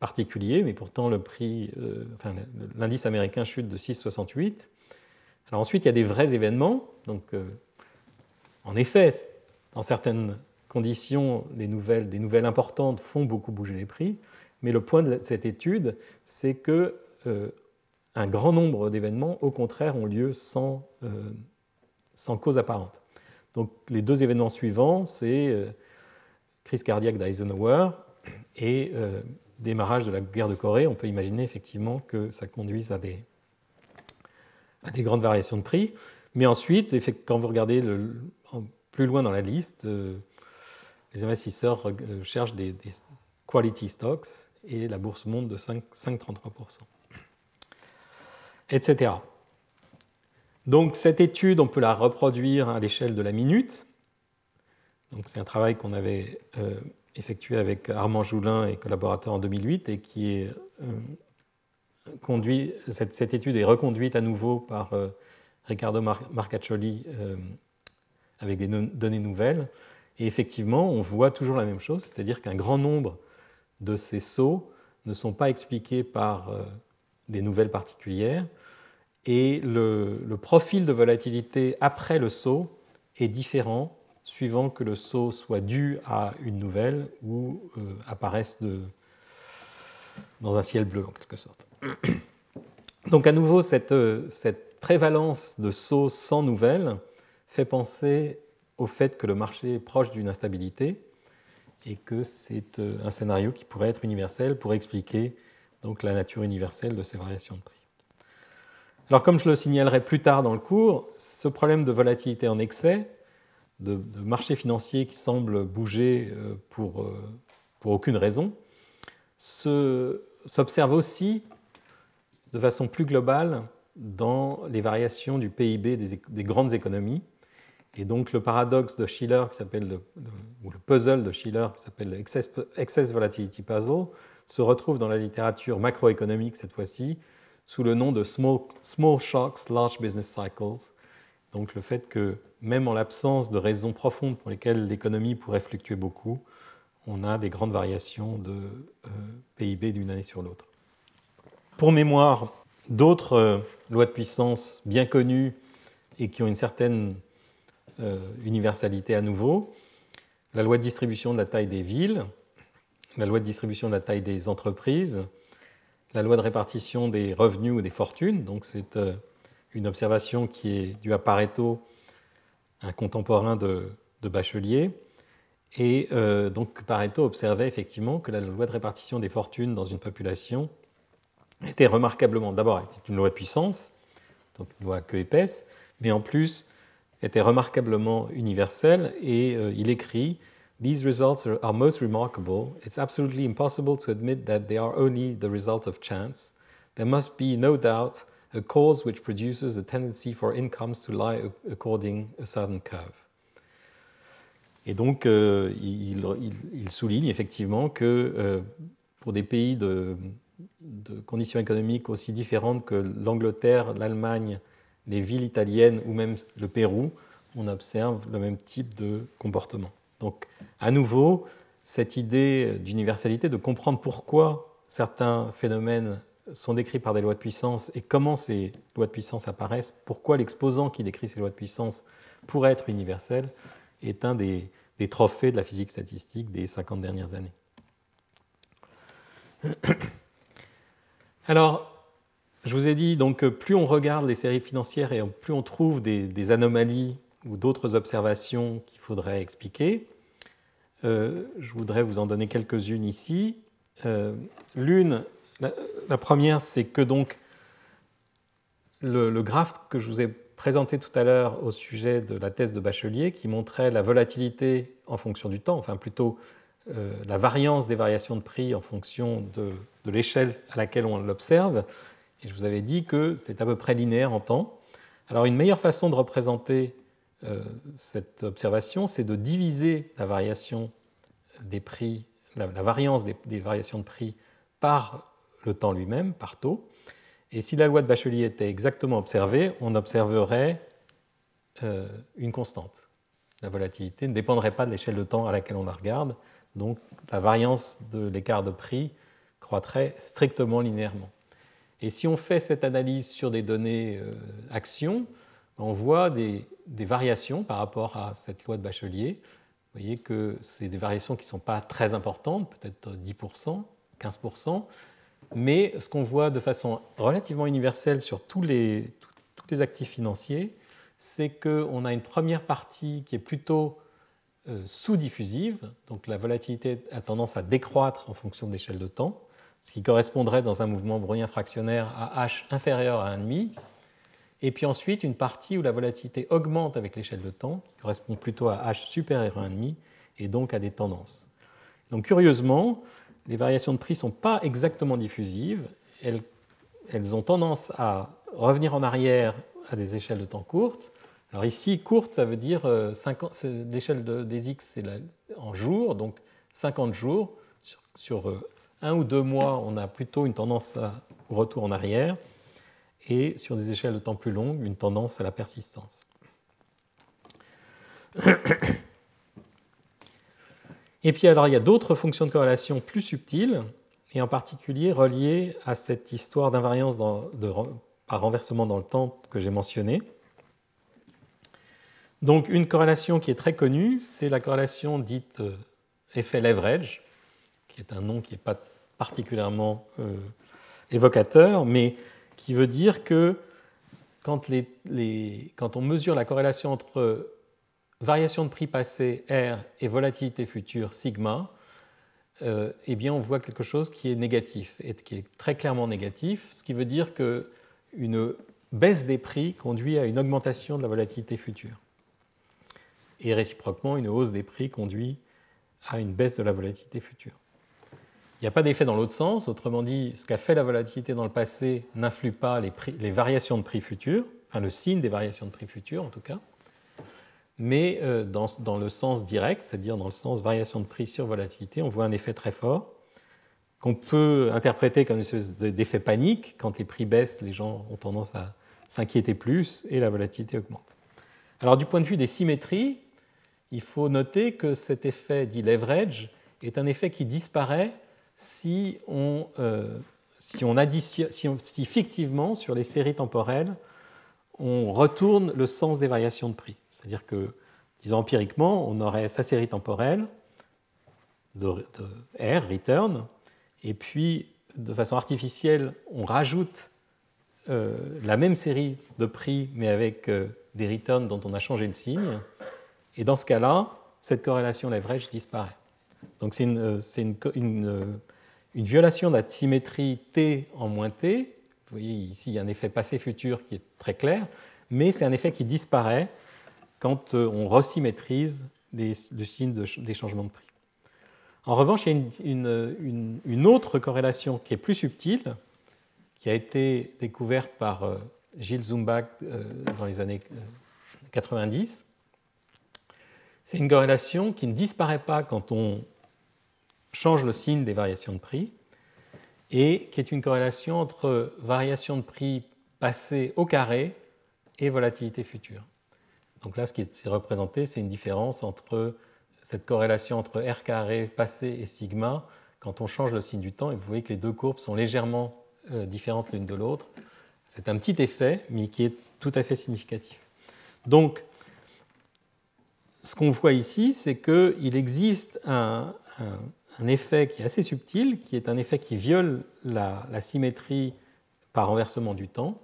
particulier, mais pourtant le prix, enfin, l'indice américain chute de 6,68. Alors ensuite, il y a des vrais événements. Donc, en effet, dans certaines conditions, les nouvelles, des nouvelles importantes font beaucoup bouger les prix. Mais le point de cette étude, c'est que un grand nombre d'événements, au contraire, ont lieu sans, euh, sans cause apparente. Donc les deux événements suivants, c'est euh, crise cardiaque d'Eisenhower et euh, démarrage de la guerre de Corée. On peut imaginer effectivement que ça conduise à des, à des grandes variations de prix. Mais ensuite, quand vous regardez plus loin dans la liste, les investisseurs cherchent des, des, quality stocks et la bourse monte de 5,33% etc. Donc cette étude, on peut la reproduire à l'échelle de la minute. Donc c'est un travail qu'on avait euh, effectué avec Armand Joulin et collaborateurs en 2008 et qui euh, conduit, cette, étude est reconduite à nouveau par euh, Riccardo Marcaccioli avec des données nouvelles. Et effectivement, on voit toujours la même chose, c'est-à-dire qu'un grand nombre de ces sauts ne sont pas expliqués par des nouvelles particulières, et le, profil de volatilité après le saut est différent suivant que le saut soit dû à une nouvelle ou euh, apparaisse dans un ciel bleu en quelque sorte. Donc à nouveau, cette, cette prévalence de sauts sans nouvelles fait penser au fait que le marché est proche d'une instabilité et que c'est euh, un scénario qui pourrait être universel pour expliquer donc, la nature universelle de ces variations de prix. Alors comme je le signalerai plus tard dans le cours, ce problème de volatilité en excès, de, marché financier qui semble bouger euh, pour, euh, pour aucune raison, s'observe aussi de façon plus globale dans les variations du PIB des, grandes économies. Et donc le paradoxe de Schiller, qui ou le puzzle de Schiller, qui s'appelle le excess Volatility Puzzle, se retrouve dans la littérature macroéconomique cette fois-ci, sous le nom de small, small shocks, large business cycles. Donc le fait que même en l'absence de raisons profondes pour lesquelles l'économie pourrait fluctuer beaucoup, on a des grandes variations de euh, PIB d'une année sur l'autre. Pour mémoire, d'autres euh, lois de puissance bien connues et qui ont une certaine euh, universalité à nouveau, la loi de distribution de la taille des villes, la loi de distribution de la taille des entreprises, la loi de répartition des revenus ou des fortunes. Donc c'est une observation qui est due à Pareto, un contemporain de, Bachelier. Et euh, donc Pareto observait effectivement que la loi de répartition des fortunes dans une population était remarquablement, d'abord, était une loi de puissance, donc une loi que épaisse, mais en plus était remarquablement universelle. Et euh, il écrit These results are, most remarkable. It's absolutely impossible to admit that they are only the result of chance. There must be, no doubt, a cause which produces a tendency for incomes to lie according a certain curve. Et donc, euh, il, souligne effectivement que euh, pour des pays de, conditions économiques aussi différentes que l'Angleterre, l'Allemagne, les villes italiennes ou même le Pérou, on observe le même type de comportement. Donc, à nouveau, cette idée d'universalité, de comprendre pourquoi certains phénomènes sont décrits par des lois de puissance et comment ces lois de puissance apparaissent, pourquoi l'exposant qui décrit ces lois de puissance pourrait être universel, est un des, trophées de la physique statistique des 50 dernières années. Alors, je vous ai dit donc que plus on regarde les séries financières et plus on trouve des, anomalies ou d'autres observations qu'il faudrait expliquer. Euh, je voudrais vous en donner quelques-unes ici. Euh, l'une, la, première, c'est que donc le, graphe que je vous ai présenté tout à l'heure au sujet de la thèse de Bachelier, qui montrait la volatilité en fonction du temps, enfin plutôt euh, la variance des variations de prix en fonction de, l'échelle à laquelle on l'observe, et je vous avais dit que c'est à peu près linéaire en temps. Alors une meilleure façon de représenter euh, cette observation, c'est de diviser la variation des prix, la, variance des, variations de prix par le temps lui-même, par taux. Et si la loi de Bachelier était exactement observée, on observerait euh, une constante. La volatilité ne dépendrait pas de l'échelle de temps à laquelle on la regarde, donc la variance de l'écart de prix croîtrait strictement linéairement. Et si on fait cette analyse sur des données euh, actions, on voit des, variations par rapport à cette loi de Bachelier. Vous voyez que c'est des variations qui ne sont pas très importantes, peut-être 10%, 15%, mais ce qu'on voit de façon relativement universelle sur tous les, tous les actifs financiers, c'est qu'on a une première partie qui est plutôt euh, sous-diffusive, donc la volatilité a tendance à décroître en fonction de l'échelle de temps, ce qui correspondrait dans un mouvement brownien fractionnaire à h inférieur à 1,5. Et puis ensuite, une partie où la volatilité augmente avec l'échelle de temps, qui correspond plutôt à h supérieur à 1,5, et donc à des tendances. Donc curieusement, les variations de prix ne sont pas exactement diffusives. Elles, ont tendance à revenir en arrière à des échelles de temps courtes. Alors ici, courte, ça veut dire euh, l'échelle des x, c'est en jours, donc 50 jours sur, sur euh, un ou deux mois, on a plutôt une tendance au retour en arrière, et sur des échelles de temps plus longues, une tendance à la persistance. Et puis alors, il y a d'autres fonctions de corrélation plus subtiles, et en particulier reliées à cette histoire d'invariance par renversement dans le temps que j'ai mentionné. Donc une corrélation qui est très connue, c'est la corrélation dite euh, effet leverage, qui est un nom qui n'est pas particulièrement euh, évocateur, mais qui veut dire que quand, quand, on mesure la corrélation entre variation de prix passé R et volatilité future sigma, euh, eh bien on voit quelque chose qui est négatif et qui est très clairement négatif, ce qui veut dire que une baisse des prix conduit à une augmentation de la volatilité future. Et réciproquement, une hausse des prix conduit à une baisse de la volatilité future. Il n'y a pas d'effet dans l'autre sens. Autrement dit, ce qu'a fait la volatilité dans le passé n'influe pas les, les, variations de prix futures, enfin le signe des variations de prix futures en tout cas, mais euh, dans, le sens direct, c'est-à-dire dans le sens variation de prix sur volatilité, on voit un effet très fort qu'on peut interpréter comme une espèce d'effet panique. Quand les prix baissent, les gens ont tendance à s'inquiéter plus et la volatilité augmente. Alors du point de vue des symétries, il faut noter que cet effet dit leverage est un effet qui disparaît si on, euh, si, fictivement, sur les séries temporelles, on retourne le sens des variations de prix. C'est-à-dire que, disons empiriquement, on aurait sa série temporelle de, R, return, et puis de façon artificielle, on rajoute euh, la même série de prix, mais avec euh, des returns dont on a changé le signe. Et dans ce cas-là, cette corrélation leverage disparaît. Donc c'est une, une violation de la symétrie T en moins T. Vous voyez ici, il y a un effet passé-futur qui est très clair, mais c'est un effet qui disparaît quand euh, on resymétrise le signe des changements de prix. En revanche, il y a une, une, autre corrélation qui est plus subtile, qui a été découverte par euh, Gilles Zumbach euh, dans les années 90. C'est une corrélation qui ne disparaît pas quand on change le signe des variations de prix et qui est une corrélation entre variation de prix passée au carré et volatilité future. Donc là, ce qui est représenté, c'est une différence entre cette corrélation entre r carré passé et sigma quand on change le signe du temps. Et vous voyez que les deux courbes sont légèrement euh, différentes l'une de l'autre. C'est un petit effet, mais qui est tout à fait significatif. Donc, ce qu'on voit ici, c'est qu'il existe un, effet qui est assez subtil, qui est un effet qui viole la, symétrie par renversement du temps,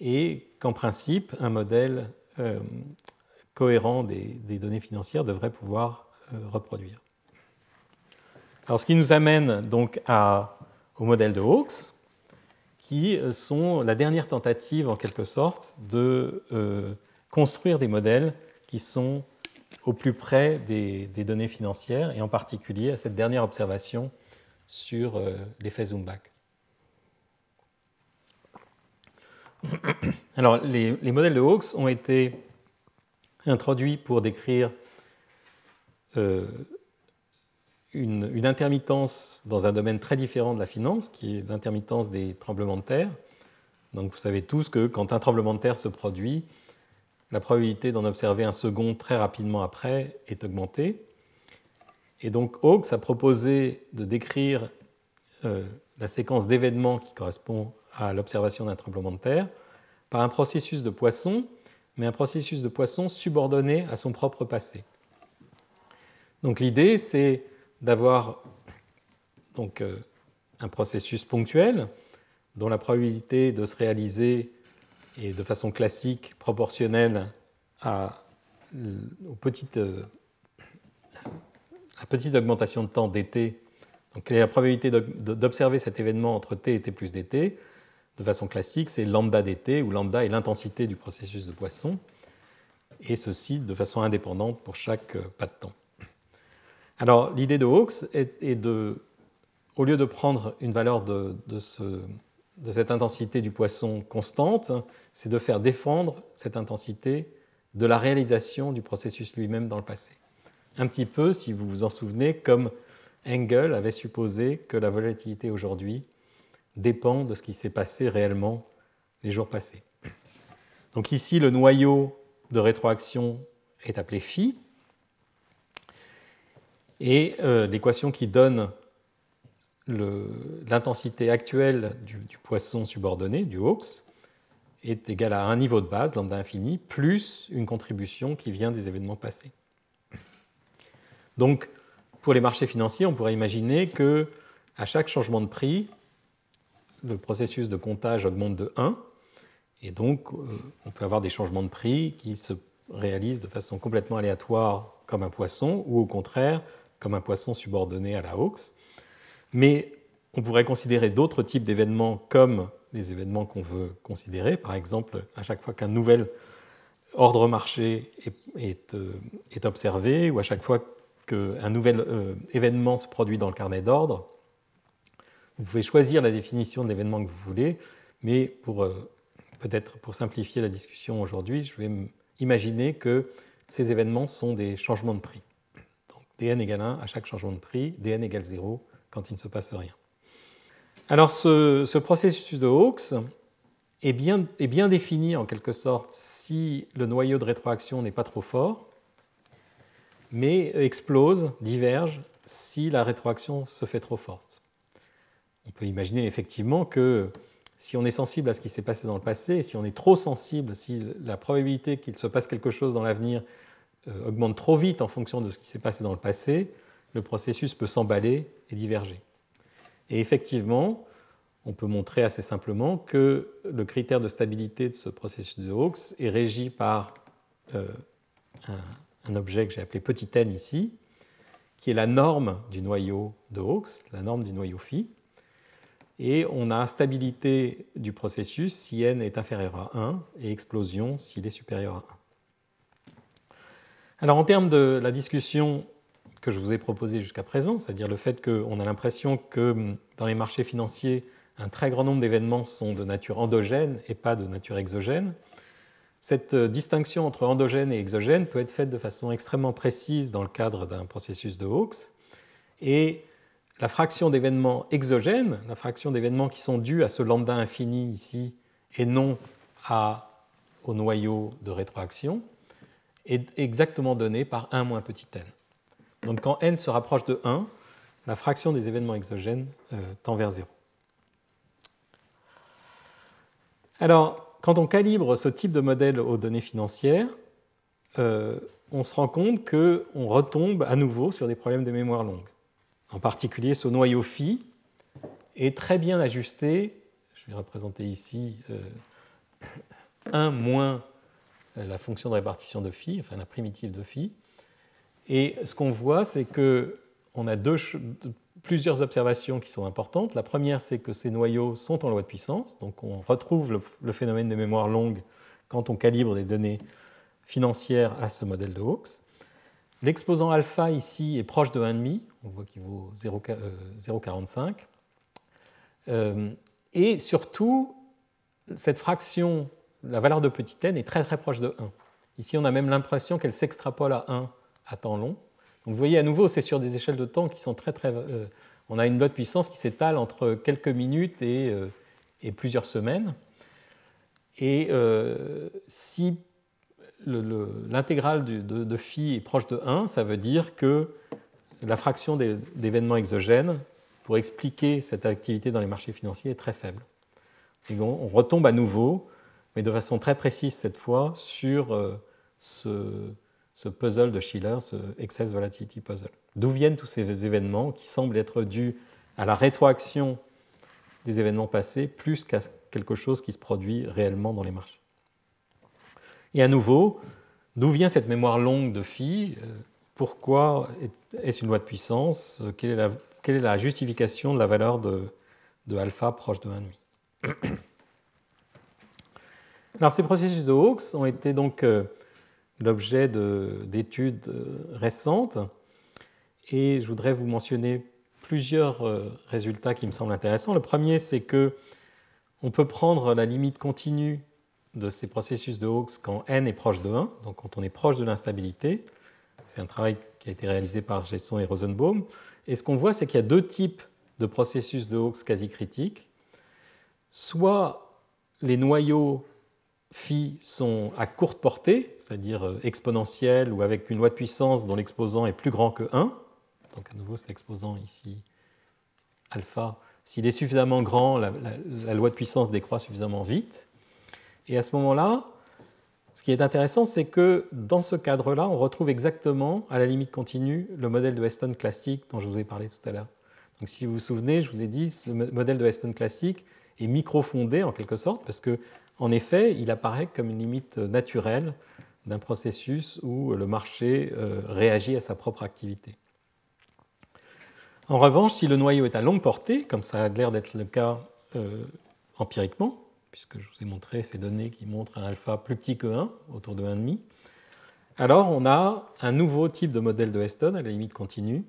et qu'en principe, un modèle euh, cohérent des, données financières devrait pouvoir euh, reproduire. Alors, ce qui nous amène donc au modèle de Hawkes, qui euh, sont la dernière tentative, en quelque sorte, de construire des modèles qui sont au plus près des, données financières, et en particulier à cette dernière observation sur l'effet zoom-back. Alors, les, les, modèles de Hawkes ont été introduit pour décrire euh, une, intermittence dans un domaine très différent de la finance, qui est l'intermittence des tremblements de terre. Donc vous savez tous que quand un tremblement de terre se produit, la probabilité d'en observer un second très rapidement après est augmentée. Et donc Hawkes a proposé de décrire euh, la séquence d'événements qui correspond à l'observation d'un tremblement de terre par un processus de Poisson mais un processus de poisson subordonné à son propre passé. Donc l'idée, c'est d'avoir donc, euh, un processus ponctuel dont la probabilité de se réaliser est de façon classique proportionnelle à, euh, la petite augmentation de temps dt. Donc quelle est la probabilité d'observer cet événement entre t et t plus dt de façon classique, c'est lambda dt, où lambda est l'intensité du processus de Poisson, et ceci de façon indépendante pour chaque euh, pas de temps. Alors l'idée de Hawkes est, de, au lieu de prendre une valeur de, de cette intensité du poisson constante, c'est de faire défendre cette intensité de la réalisation du processus lui-même dans le passé. Un petit peu, si vous vous en souvenez, comme Engel avait supposé que la volatilité aujourd'hui dépend de ce qui s'est passé réellement les jours passés. Donc ici, le noyau de rétroaction est appelé phi, et euh, l'équation qui donne l'intensité actuelle du, poisson subordonné, du Hawkes, est égale à un niveau de base, lambda infini, plus une contribution qui vient des événements passés. Donc, pour les marchés financiers, on pourrait imaginer que à chaque changement de prix, le processus de comptage augmente de 1, et donc euh, on peut avoir des changements de prix qui se réalisent de façon complètement aléatoire comme un poisson, ou au contraire comme un poisson subordonné à la Hawks. Mais on pourrait considérer d'autres types d'événements comme les événements qu'on veut considérer. Par exemple, à chaque fois qu'un nouvel ordre marché est, euh, observé, ou à chaque fois qu'un nouvel euh, événement se produit dans le carnet d'ordre, vous pouvez choisir la définition d'événement que vous voulez, mais pour euh, peut-être pour simplifier la discussion aujourd'hui, je vais imaginer que ces événements sont des changements de prix. Donc dn égale 1 à chaque changement de prix, dn égale 0 quand il ne se passe rien. Alors ce, processus de Hawkes est bien, est bien défini en quelque sorte si le noyau de rétroaction n'est pas trop fort, mais explose, diverge si la rétroaction se fait trop forte on peut imaginer effectivement que si on est sensible à ce qui s'est passé dans le passé, si on est trop sensible, si la probabilité qu'il se passe quelque chose dans l'avenir euh, augmente trop vite en fonction de ce qui s'est passé dans le passé, le processus peut s'emballer et diverger. Et effectivement, on peut montrer assez simplement que le critère de stabilité de ce processus de Hawkes est régi par euh, un, objet que j'ai appelé petit n ici, qui est la norme du noyau de Hawkes, la norme du noyau phi, et on a stabilité du processus si n est inférieur à 1 et explosion s'il est supérieur à 1. Alors en termes de la discussion que je vous ai proposée jusqu'à présent, c'est-à-dire le fait qu'on a l'impression que dans les marchés financiers, un très grand nombre d'événements sont de nature endogène et pas de nature exogène, cette distinction entre endogène et exogène peut être faite de façon extrêmement précise dans le cadre d'un processus de Hawkes. Et la fraction d'événements exogènes, la fraction d'événements qui sont dus à ce lambda infini ici et non au noyau de rétroaction, est exactement donné par 1 moins petit n. Donc quand n se rapproche de 1, la fraction des événements exogènes euh, tend vers 0. Alors, quand on calibre ce type de modèle aux données financières, euh, on se rend compte qu'on retombe à nouveau sur des problèmes de mémoire longue. En particulier, ce noyau phi est très bien ajusté. Je vais représenter ici 1 euh, moins la fonction de répartition de phi, enfin la primitive de phi. Et ce qu'on voit, c'est qu'on a deux, plusieurs observations qui sont importantes. La première, c'est que ces noyaux sont en loi de puissance, donc on retrouve le, phénomène de mémoire longue quand on calibre des données financières à ce modèle de Hawkes. L'exposant alpha ici est proche de 1,5, on voit qu'il vaut 0,45. Euh, euh, et surtout, cette fraction, la valeur de petit n, est très très proche de 1. Ici, on a même l'impression qu'elle s'extrapole à 1 à temps long. Donc vous voyez à nouveau, c'est sur des échelles de temps qui sont très très. Euh, on a une loi de puissance qui s'étale entre quelques minutes et, plusieurs semaines. Et si l'intégrale de, de, phi est proche de 1, ça veut dire que la fraction d'événements exogènes pour expliquer cette activité dans les marchés financiers est très faible. On, retombe à nouveau, mais de façon très précise cette fois, sur ce, ce puzzle de Schiller, ce Excess Volatility Puzzle. D'où viennent tous ces événements qui semblent être dus à la rétroaction des événements passés plus qu'à quelque chose qui se produit réellement dans les marchés? Et à nouveau, d'où vient cette mémoire longue de phi? Pourquoi est-ce une loi de puissance? Quelle est, la, justification de la valeur de, de alpha proche de 1,5 Alors ces processus de Hawkes ont été donc euh, l'objet d'études euh, récentes. Et je voudrais vous mentionner plusieurs euh, résultats qui me semblent intéressants. Le premier, c'est que on peut prendre la limite continue de ces processus de Hawkes quand n est proche de 1, donc quand on est proche de l'instabilité. C'est un travail qui a été réalisé par Gesson et Rosenbaum. Et ce qu'on voit, c'est qu'il y a deux types de processus de Hawkes quasi critiques. Soit les noyaux phi sont à courte portée, c'est-à-dire euh, exponentielles ou avec une loi de puissance dont l'exposant est plus grand que 1. Donc à nouveau, cet exposant ici, alpha, s'il est suffisamment grand, la, loi de puissance décroît suffisamment vite. Et à ce moment-là, ce qui est intéressant, c'est que dans ce cadre-là, on retrouve exactement, à la limite continue, le modèle de Weston classique dont je vous ai parlé tout à l'heure. Donc si vous vous souvenez, je vous ai dit, ce modèle de Weston classique est microfondé en quelque sorte, parce que en effet, il apparaît comme une limite naturelle d'un processus où le marché euh, réagit à sa propre activité. En revanche, si le noyau est à longue portée, comme ça a l'air d'être le cas euh, empiriquement, puisque je vous ai montré ces données qui montrent un alpha plus petit que 1, autour de 1,5, alors on a un nouveau type de modèle de Heston à la limite continue,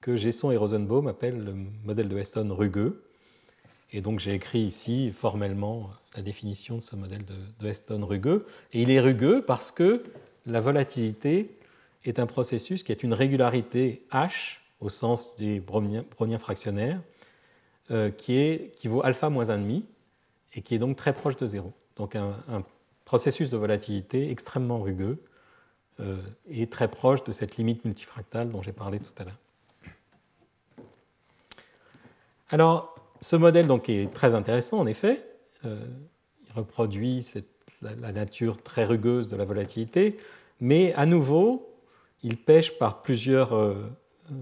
que Gesson et Rosenbaum appellent le modèle de Heston rugueux. Et donc j'ai écrit ici formellement la définition de ce modèle de, Heston rugueux. Et il est rugueux parce que la volatilité est un processus qui est une régularité H au sens des browniens fractionnaires, euh, qui vaut alpha moins 1,5 et qui est donc très proche de zéro. Donc un, processus de volatilité extrêmement rugueux euh, et très proche de cette limite multifractale dont j'ai parlé tout à l'heure. Alors, ce modèle donc, est très intéressant en effet. Euh, il reproduit la, nature très rugueuse de la volatilité, mais à nouveau, il pêche par plusieurs euh,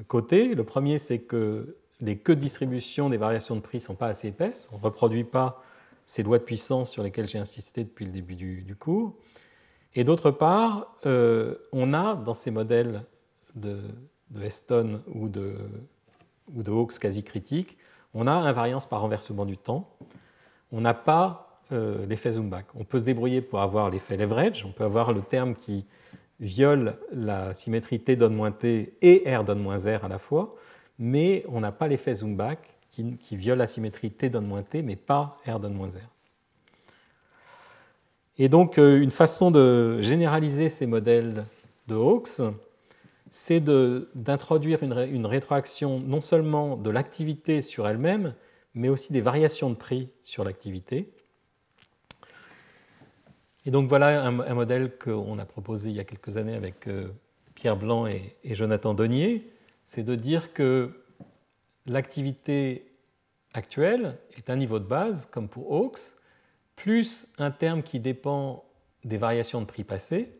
côtés. Le premier, c'est que les queues de distribution des variations de prix ne sont pas assez épaisses. On ne reproduit pas ces lois de puissance sur lesquelles j'ai insisté depuis le début du, cours. Et d'autre part, euh, on a dans ces modèles de, de Heston ou de, ou de Hawkes quasi critiques, on a invariance par renversement du temps on n'a pas euh, l'effet zoom back. On peut se débrouiller pour avoir l'effet leverage, on peut avoir le terme qui viole la symétrie T donne moins T et R donne moins R à la fois, mais on n'a pas l'effet zoom qui, viole la symétrie T donne moins T, mais pas R donne moins R. Et donc, euh, une façon de généraliser ces modèles de Hawkes, c'est d'introduire une, rétroaction non seulement de l'activité sur elle-même, mais aussi des variations de prix sur l'activité. Et donc voilà un, modèle qu'on a proposé il y a quelques années avec euh, Pierre Blanc et, Jonathan Donnier, c'est de dire que l'activité actuelle est un niveau de base, comme pour Hawks, plus un terme qui dépend des variations de prix passées.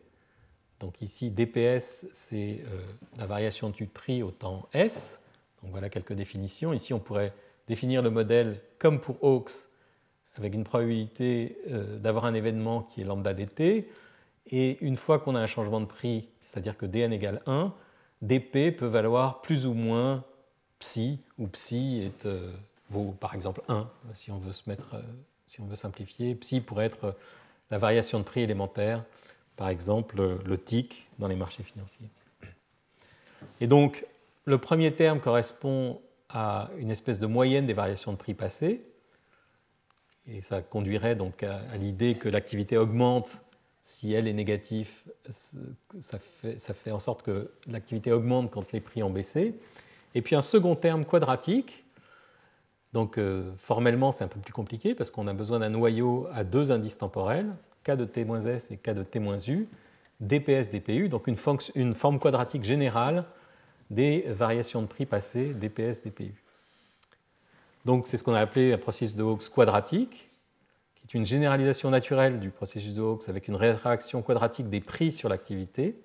Donc ici, DPS, c'est euh, la variation du prix au temps S. Donc voilà quelques définitions. Ici, on pourrait définir le modèle comme pour Hawks, avec une probabilité euh, d'avoir un événement qui est lambda dt. Et une fois qu'on a un changement de prix, c'est-à-dire que dn égale 1, dp peut valoir plus ou moins psi, où psi est, euh, vaut par exemple 1, si on veut se mettre, euh, si on veut simplifier. Psi pourrait être la variation de prix élémentaire, par exemple le TIC dans les marchés financiers. Et donc, le premier terme correspond à une espèce de moyenne des variations de prix passées, et ça conduirait donc à, l'idée que l'activité augmente si elle est négative, ça fait, ça fait en sorte que l'activité augmente quand les prix ont baissé. Et puis un second terme quadratique, donc euh, formellement c'est un peu plus compliqué parce qu'on a besoin d'un noyau à deux indices temporels, k de t-s et k de t-u, dps, dpu, donc une, une forme quadratique générale des variations de prix passées dps, dpu. Donc c'est ce qu'on a appelé un processus de Hawkes quadratique, qui est une généralisation naturelle du processus de Hawkes avec une réaction quadratique des prix sur l'activité.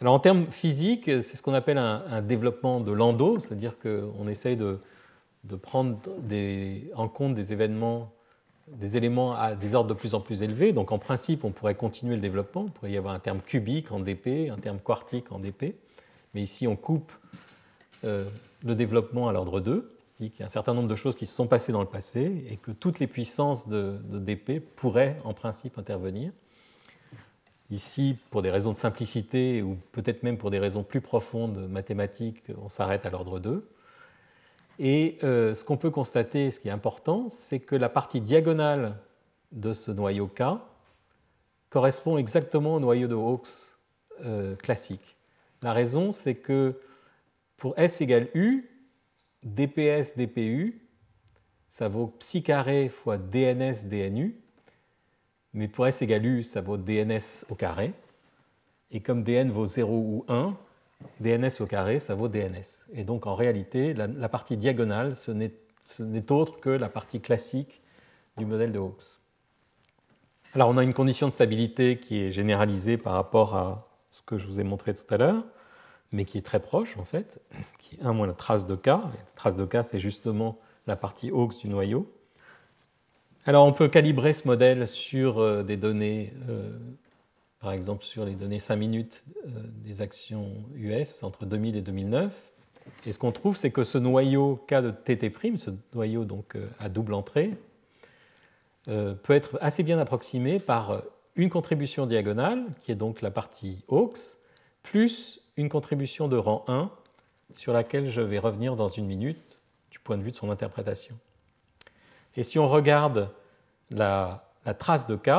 Alors en termes physiques, c'est ce qu'on appelle un, développement de Landau, c'est-à-dire qu'on essaye de, prendre en compte des événements, des éléments à des ordres de plus en plus élevés. Donc en principe, on pourrait continuer le développement, il pourrait y avoir un terme cubique en dp, un terme quartique en dp, mais ici on coupe euh, le développement à l'ordre 2 qu'il y a un certain nombre de choses qui se sont passées dans le passé et que toutes les puissances de, dp pourraient en principe intervenir. Ici, pour des raisons de simplicité ou peut-être même pour des raisons plus profondes mathématiques, on s'arrête à l'ordre 2. Et euh, ce qu'on peut constater, ce qui est important, c'est que la partie diagonale de ce noyau K correspond exactement au noyau de Hawkes euh, classique. La raison, c'est que pour S égale U, dps dpu, ça vaut psi carré fois dns dnu, mais pour s égale u, ça vaut dns au carré. Et comme dn vaut 0 ou 1, dns au carré, ça vaut dns. Et donc en réalité, la, partie diagonale, ce n'est autre que la partie classique du modèle de Hawkes. Alors on a une condition de stabilité qui est généralisée par rapport à ce que je vous ai montré tout à l'heure mais qui est très proche en fait, qui est un moins la trace de K. La trace de K, c'est justement la partie Hawkes du noyau. Alors on peut calibrer ce modèle sur euh, des données, euh, par exemple sur les données 5 minutes euh, des actions US entre 2000 et 2009. Et ce qu'on trouve, c'est que ce noyau K de TT', ce noyau donc à double entrée, peut être assez bien approximé par une contribution diagonale, qui est donc la partie Hawkes, plus une contribution de rang 1 sur laquelle je vais revenir dans une minute du point de vue de son interprétation. Et si on regarde la, trace de K,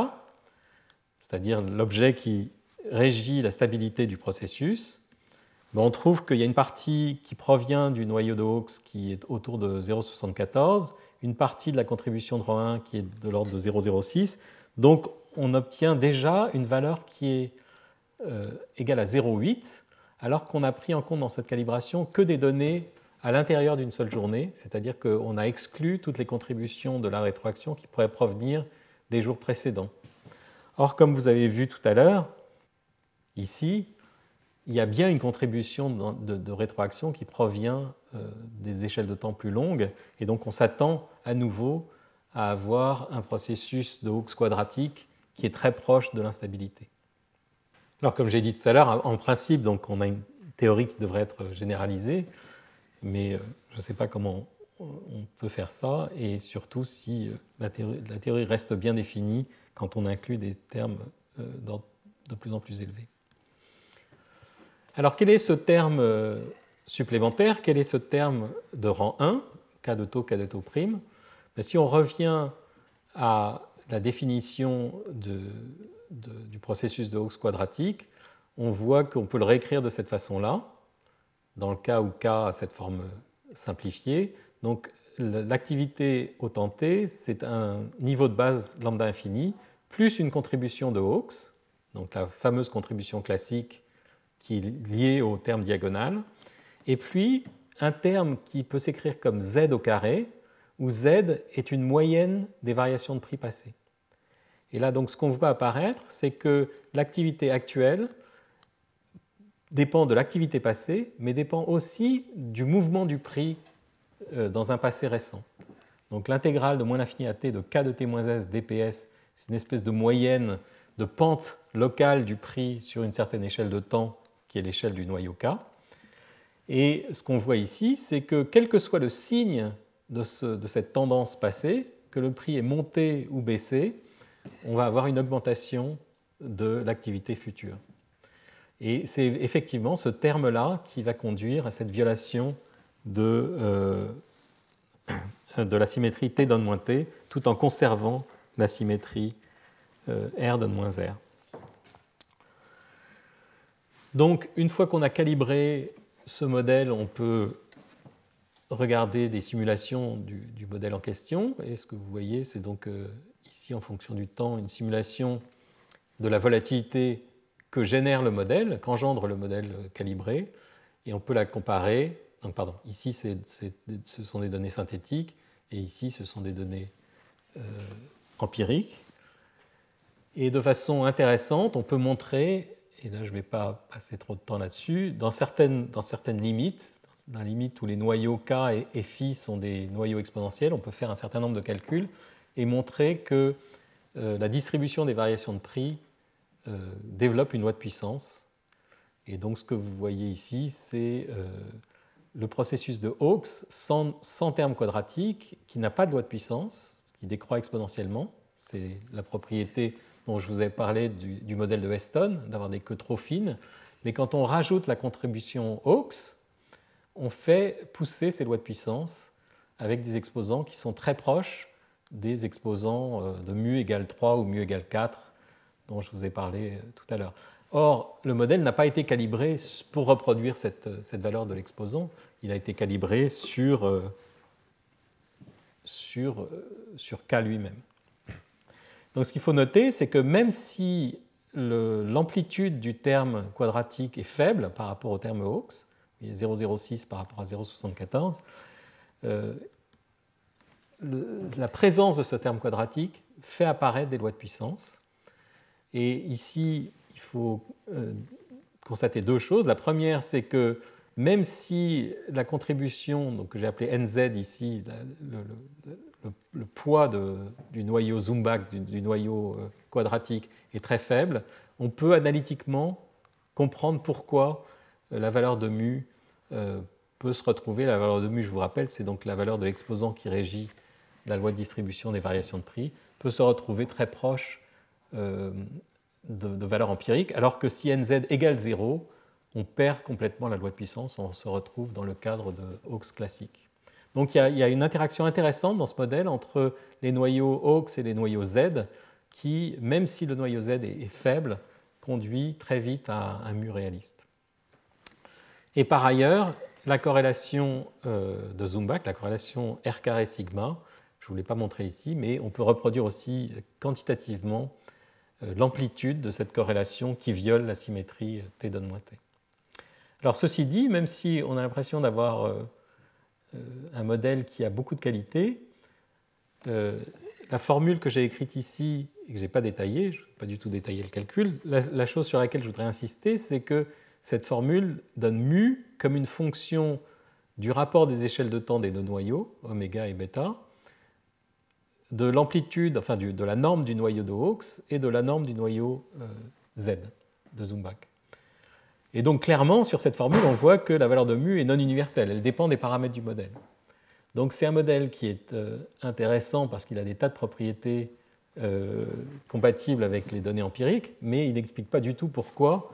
c'est-à-dire l'objet qui régit la stabilité du processus, on trouve qu'il y a une partie qui provient du noyau de Hawkes qui est autour de 0,74, une partie de la contribution de rang 1 qui est de l'ordre de 0,06. Donc on obtient déjà une valeur qui est euh, égale à 0,8 alors qu'on a pris en compte dans cette calibration que des données à l'intérieur d'une seule journée, c'est-à-dire qu'on a exclu toutes les contributions de la rétroaction qui pourraient provenir des jours précédents. Or, comme vous avez vu tout à l'heure, ici, il y a bien une contribution de, rétroaction qui provient euh, des échelles de temps plus longues, et donc on s'attend à nouveau à avoir un processus de Hooks quadratique qui est très proche de l'instabilité. Alors, comme j'ai dit tout à l'heure, en principe, donc, on a une théorie qui devrait être généralisée, mais euh, je ne sais pas comment on peut faire ça, et surtout si euh, la théorie, reste bien définie quand on inclut des termes euh, de plus en plus élevés. Alors, quel est ce terme supplémentaire? Quel est ce terme de rang 1, K de taux, K de taux prime? Ben, Si on revient à la définition du processus de Hawkes quadratique, on voit qu'on peut le réécrire de cette façon-là, dans le cas où K a cette forme simplifiée. Donc l'activité au temps t, c'est un niveau de base lambda infini plus une contribution de Hawkes, donc la fameuse contribution classique qui est liée au terme diagonal, et puis un terme qui peut s'écrire comme z au carré, où z est une moyenne des variations de prix passées. Et là, donc, ce qu'on voit apparaître, c'est que l'activité actuelle dépend de l'activité passée, mais dépend aussi du mouvement du prix euh, dans un passé récent. Donc l'intégrale de moins l'infini à t de k de t s dps, c'est une espèce de moyenne de pente locale du prix sur une certaine échelle de temps, qui est l'échelle du noyau k. Et ce qu'on voit ici, c'est que quel que soit le signe de, de, cette tendance passée, que le prix est monté ou baissé, on va avoir une augmentation de l'activité future. Et c'est effectivement ce terme-là qui va conduire à cette violation de, euh, de la symétrie T donne moins T, tout en conservant la symétrie euh, R donne moins R. Donc, une fois qu'on a calibré ce modèle, on peut regarder des simulations du, modèle en question. Et ce que vous voyez, c'est donc euh, ici, en fonction du temps, une simulation de la volatilité que génère le modèle, qu'engendre le modèle calibré, et on peut la comparer. Donc, pardon, ici, ce sont des données synthétiques, et ici, ce sont des données euh, empiriques. Et de façon intéressante, on peut montrer, et là je ne vais pas passer trop de temps là-dessus, dans certaines, limites, dans la limite où les noyaux K et Phi sont des noyaux exponentiels, on peut faire un certain nombre de calculs et montrer que euh, la distribution des variations de prix euh, développe une loi de puissance. Et donc ce que vous voyez ici, c'est euh, le processus de Hawkes sans, sans terme quadratique qui n'a pas de loi de puissance, qui décroît exponentiellement. C'est la propriété dont je vous ai parlé du, modèle de Weston, d'avoir des queues trop fines. Mais quand on rajoute la contribution Hawkes, on fait pousser ces lois de puissance avec des exposants qui sont très proches des exposants euh, de mu égale 3 ou mu égale 4 dont je vous ai parlé euh, tout à l'heure. Or, le modèle n'a pas été calibré pour reproduire cette, euh, cette valeur de l'exposant, il a été calibré sur, euh, sur, sur K lui-même. Donc ce qu'il faut noter, c'est que même si l'amplitude du terme quadratique est faible par rapport au terme a 0,06 par rapport à 0,74, la présence de ce terme quadratique fait apparaître des lois de puissance et ici, il faut euh, constater deux choses. La première, c'est que même si la contribution donc, que j'ai appelée NZ ici, le, poids du noyau Zumbach, du, noyau euh, quadratique, est très faible, on peut analytiquement comprendre pourquoi euh, la valeur de mu peut se retrouver. La valeur de mu, je vous rappelle, c'est donc la valeur de l'exposant qui régit la loi de distribution des variations de prix, peut se retrouver très proche euh, de, valeur empirique, alors que si nz égale 0, on perd complètement la loi de puissance, on se retrouve dans le cadre de Hawkes classique. Donc il y, a, une interaction intéressante dans ce modèle entre les noyaux Hawkes et les noyaux Z, qui, même si le noyau Z est, faible, conduit très vite à un mu réaliste. Et par ailleurs, la corrélation euh, de Zumbach, la corrélation R carré sigma, je ne vous l'ai pas montré ici, mais on peut reproduire aussi quantitativement l'amplitude de cette corrélation qui viole la symétrie T donne moins T. Alors ceci dit, même si on a l'impression d'avoir euh, euh, un modèle qui a beaucoup de qualité, la formule que j'ai écrite ici et que je n'ai pas détaillée, je n'ai pas du tout détaillé le calcul, la, chose sur laquelle je voudrais insister, c'est que cette formule donne mu comme une fonction du rapport des échelles de temps des deux noyaux, oméga et bêta, de l'amplitude, enfin de la norme du noyau de Hawkes et de la norme du noyau euh, Z de Zumbach. Et donc clairement, sur cette formule, on voit que la valeur de mu est non universelle, elle dépend des paramètres du modèle. Donc c'est un modèle qui est euh, intéressant parce qu'il a des tas de propriétés euh, compatibles avec les données empiriques, mais il n'explique pas du tout pourquoi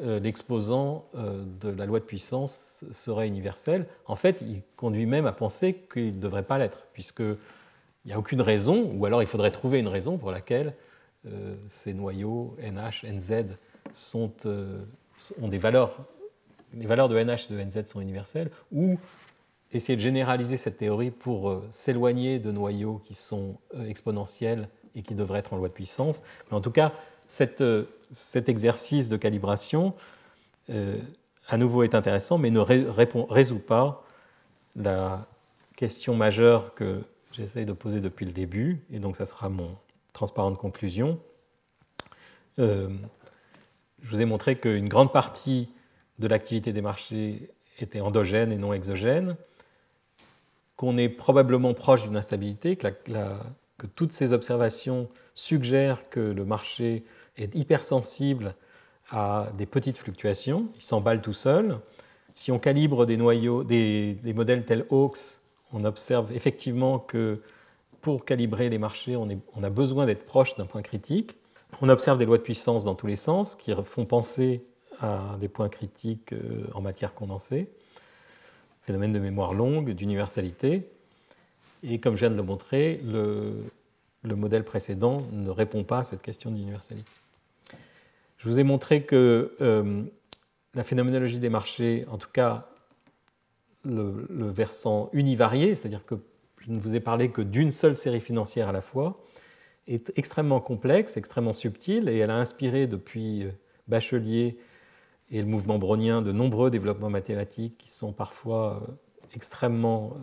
l'exposant de la loi de puissance serait universel. En fait, il conduit même à penser qu'il ne devrait pas l'être, puisque il n'y a aucune raison, ou alors il faudrait trouver une raison pour laquelle euh, ces noyaux NH, NZ sont, euh, ont des valeurs, les valeurs de NH et de NZ sont universelles, ou essayer de généraliser cette théorie pour euh, s'éloigner de noyaux qui sont exponentiels et qui devrait être en loi de puissance. Mais en tout cas, cet exercice de calibration, à nouveau, est intéressant, mais ne résout pas la question majeure que j'essaye de poser depuis le début, et donc ça sera mon transparente conclusion. je vous ai montré qu'une grande partie de l'activité des marchés était endogène et non exogène, qu'on est probablement proche d'une instabilité, que, que, toutes ces observations suggèrent que le marché est hypersensible à des petites fluctuations, il s'emballe tout seul. Si on calibre des noyaux, des, des modèles tels Hawks, on observe effectivement que pour calibrer les marchés, on, a besoin d'être proche d'un point critique. On observe des lois de puissance dans tous les sens qui font penser à des points critiques euh, en matière condensée, phénomène de mémoire longue, d'universalité. Et comme je viens de le montrer, le, le modèle précédent ne répond pas à cette question d'universalité. Je vous ai montré que euh, la phénoménologie des marchés, en tout cas le, versant univarié, c'est-à-dire que je ne vous ai parlé que d'une seule série financière à la fois, est extrêmement complexe, extrêmement subtile, et elle a inspiré depuis euh, Bachelier et le mouvement brownien de nombreux développements mathématiques qui sont parfois euh, extrêmement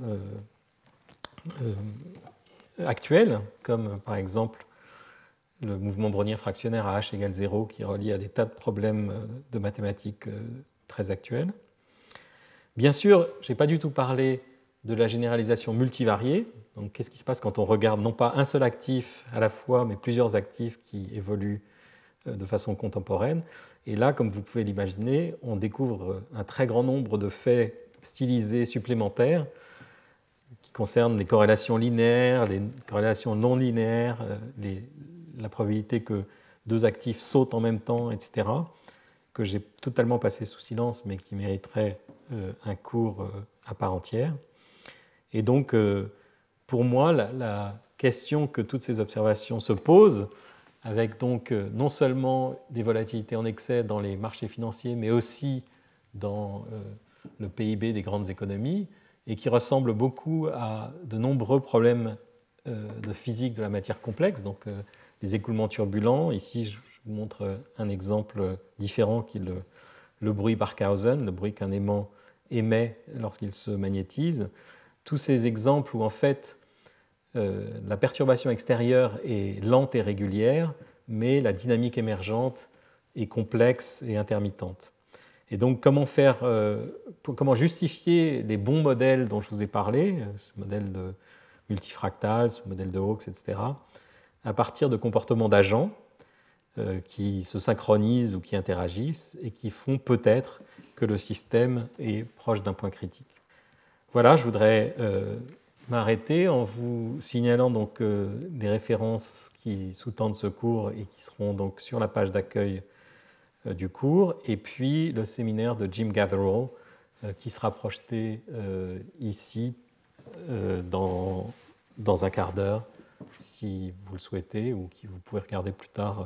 euh, actuels, comme par exemple le mouvement brownien fractionnaire à h égale 0 qui relie à des tas de problèmes de mathématiques très actuels. Bien sûr, je n'ai pas du tout parlé de la généralisation multivariée. Donc, qu'est-ce qui se passe quand on regarde non pas un seul actif à la fois, mais plusieurs actifs qui évoluent de façon contemporaine? Et là, comme vous pouvez l'imaginer, on découvre un très grand nombre de faits stylisés supplémentaires qui concernent les corrélations linéaires, les corrélations non linéaires, euh, la probabilité que deux actifs sautent en même temps, etc., que j'ai totalement passé sous silence, mais qui mériteraient euh, un cours euh, à part entière. Et donc, pour moi, la question que toutes ces observations se posent, avec donc euh, non seulement des volatilités en excès dans les marchés financiers, mais aussi dans euh, le PIB des grandes économies, et qui ressemble beaucoup à de nombreux problèmes euh, de physique de la matière complexe, donc les écoulements turbulents. Ici, je vous montre un exemple différent qui le, le bruit Barkhausen, le bruit qu'un aimant émet lorsqu'il se magnétise. Tous ces exemples où en fait euh, la perturbation extérieure est lente et régulière, mais la dynamique émergente est complexe et intermittente. Et donc, comment, faire, euh, comment justifier les bons modèles dont je vous ai parlé, ce modèle de multifractal, ce modèle de Hawkes, etc., à partir de comportements d'agents qui se synchronisent ou qui interagissent et qui font peut-être que le système est proche d'un point critique. Voilà, je voudrais m'arrêter en vous signalant donc euh, les références qui sous-tendent ce cours et qui seront donc sur la page d'accueil euh, du cours, et puis le séminaire de Jim Gatherall euh, qui sera projeté ici dans, dans un quart d'heure si vous le souhaitez ou qui vous pouvez regarder plus tard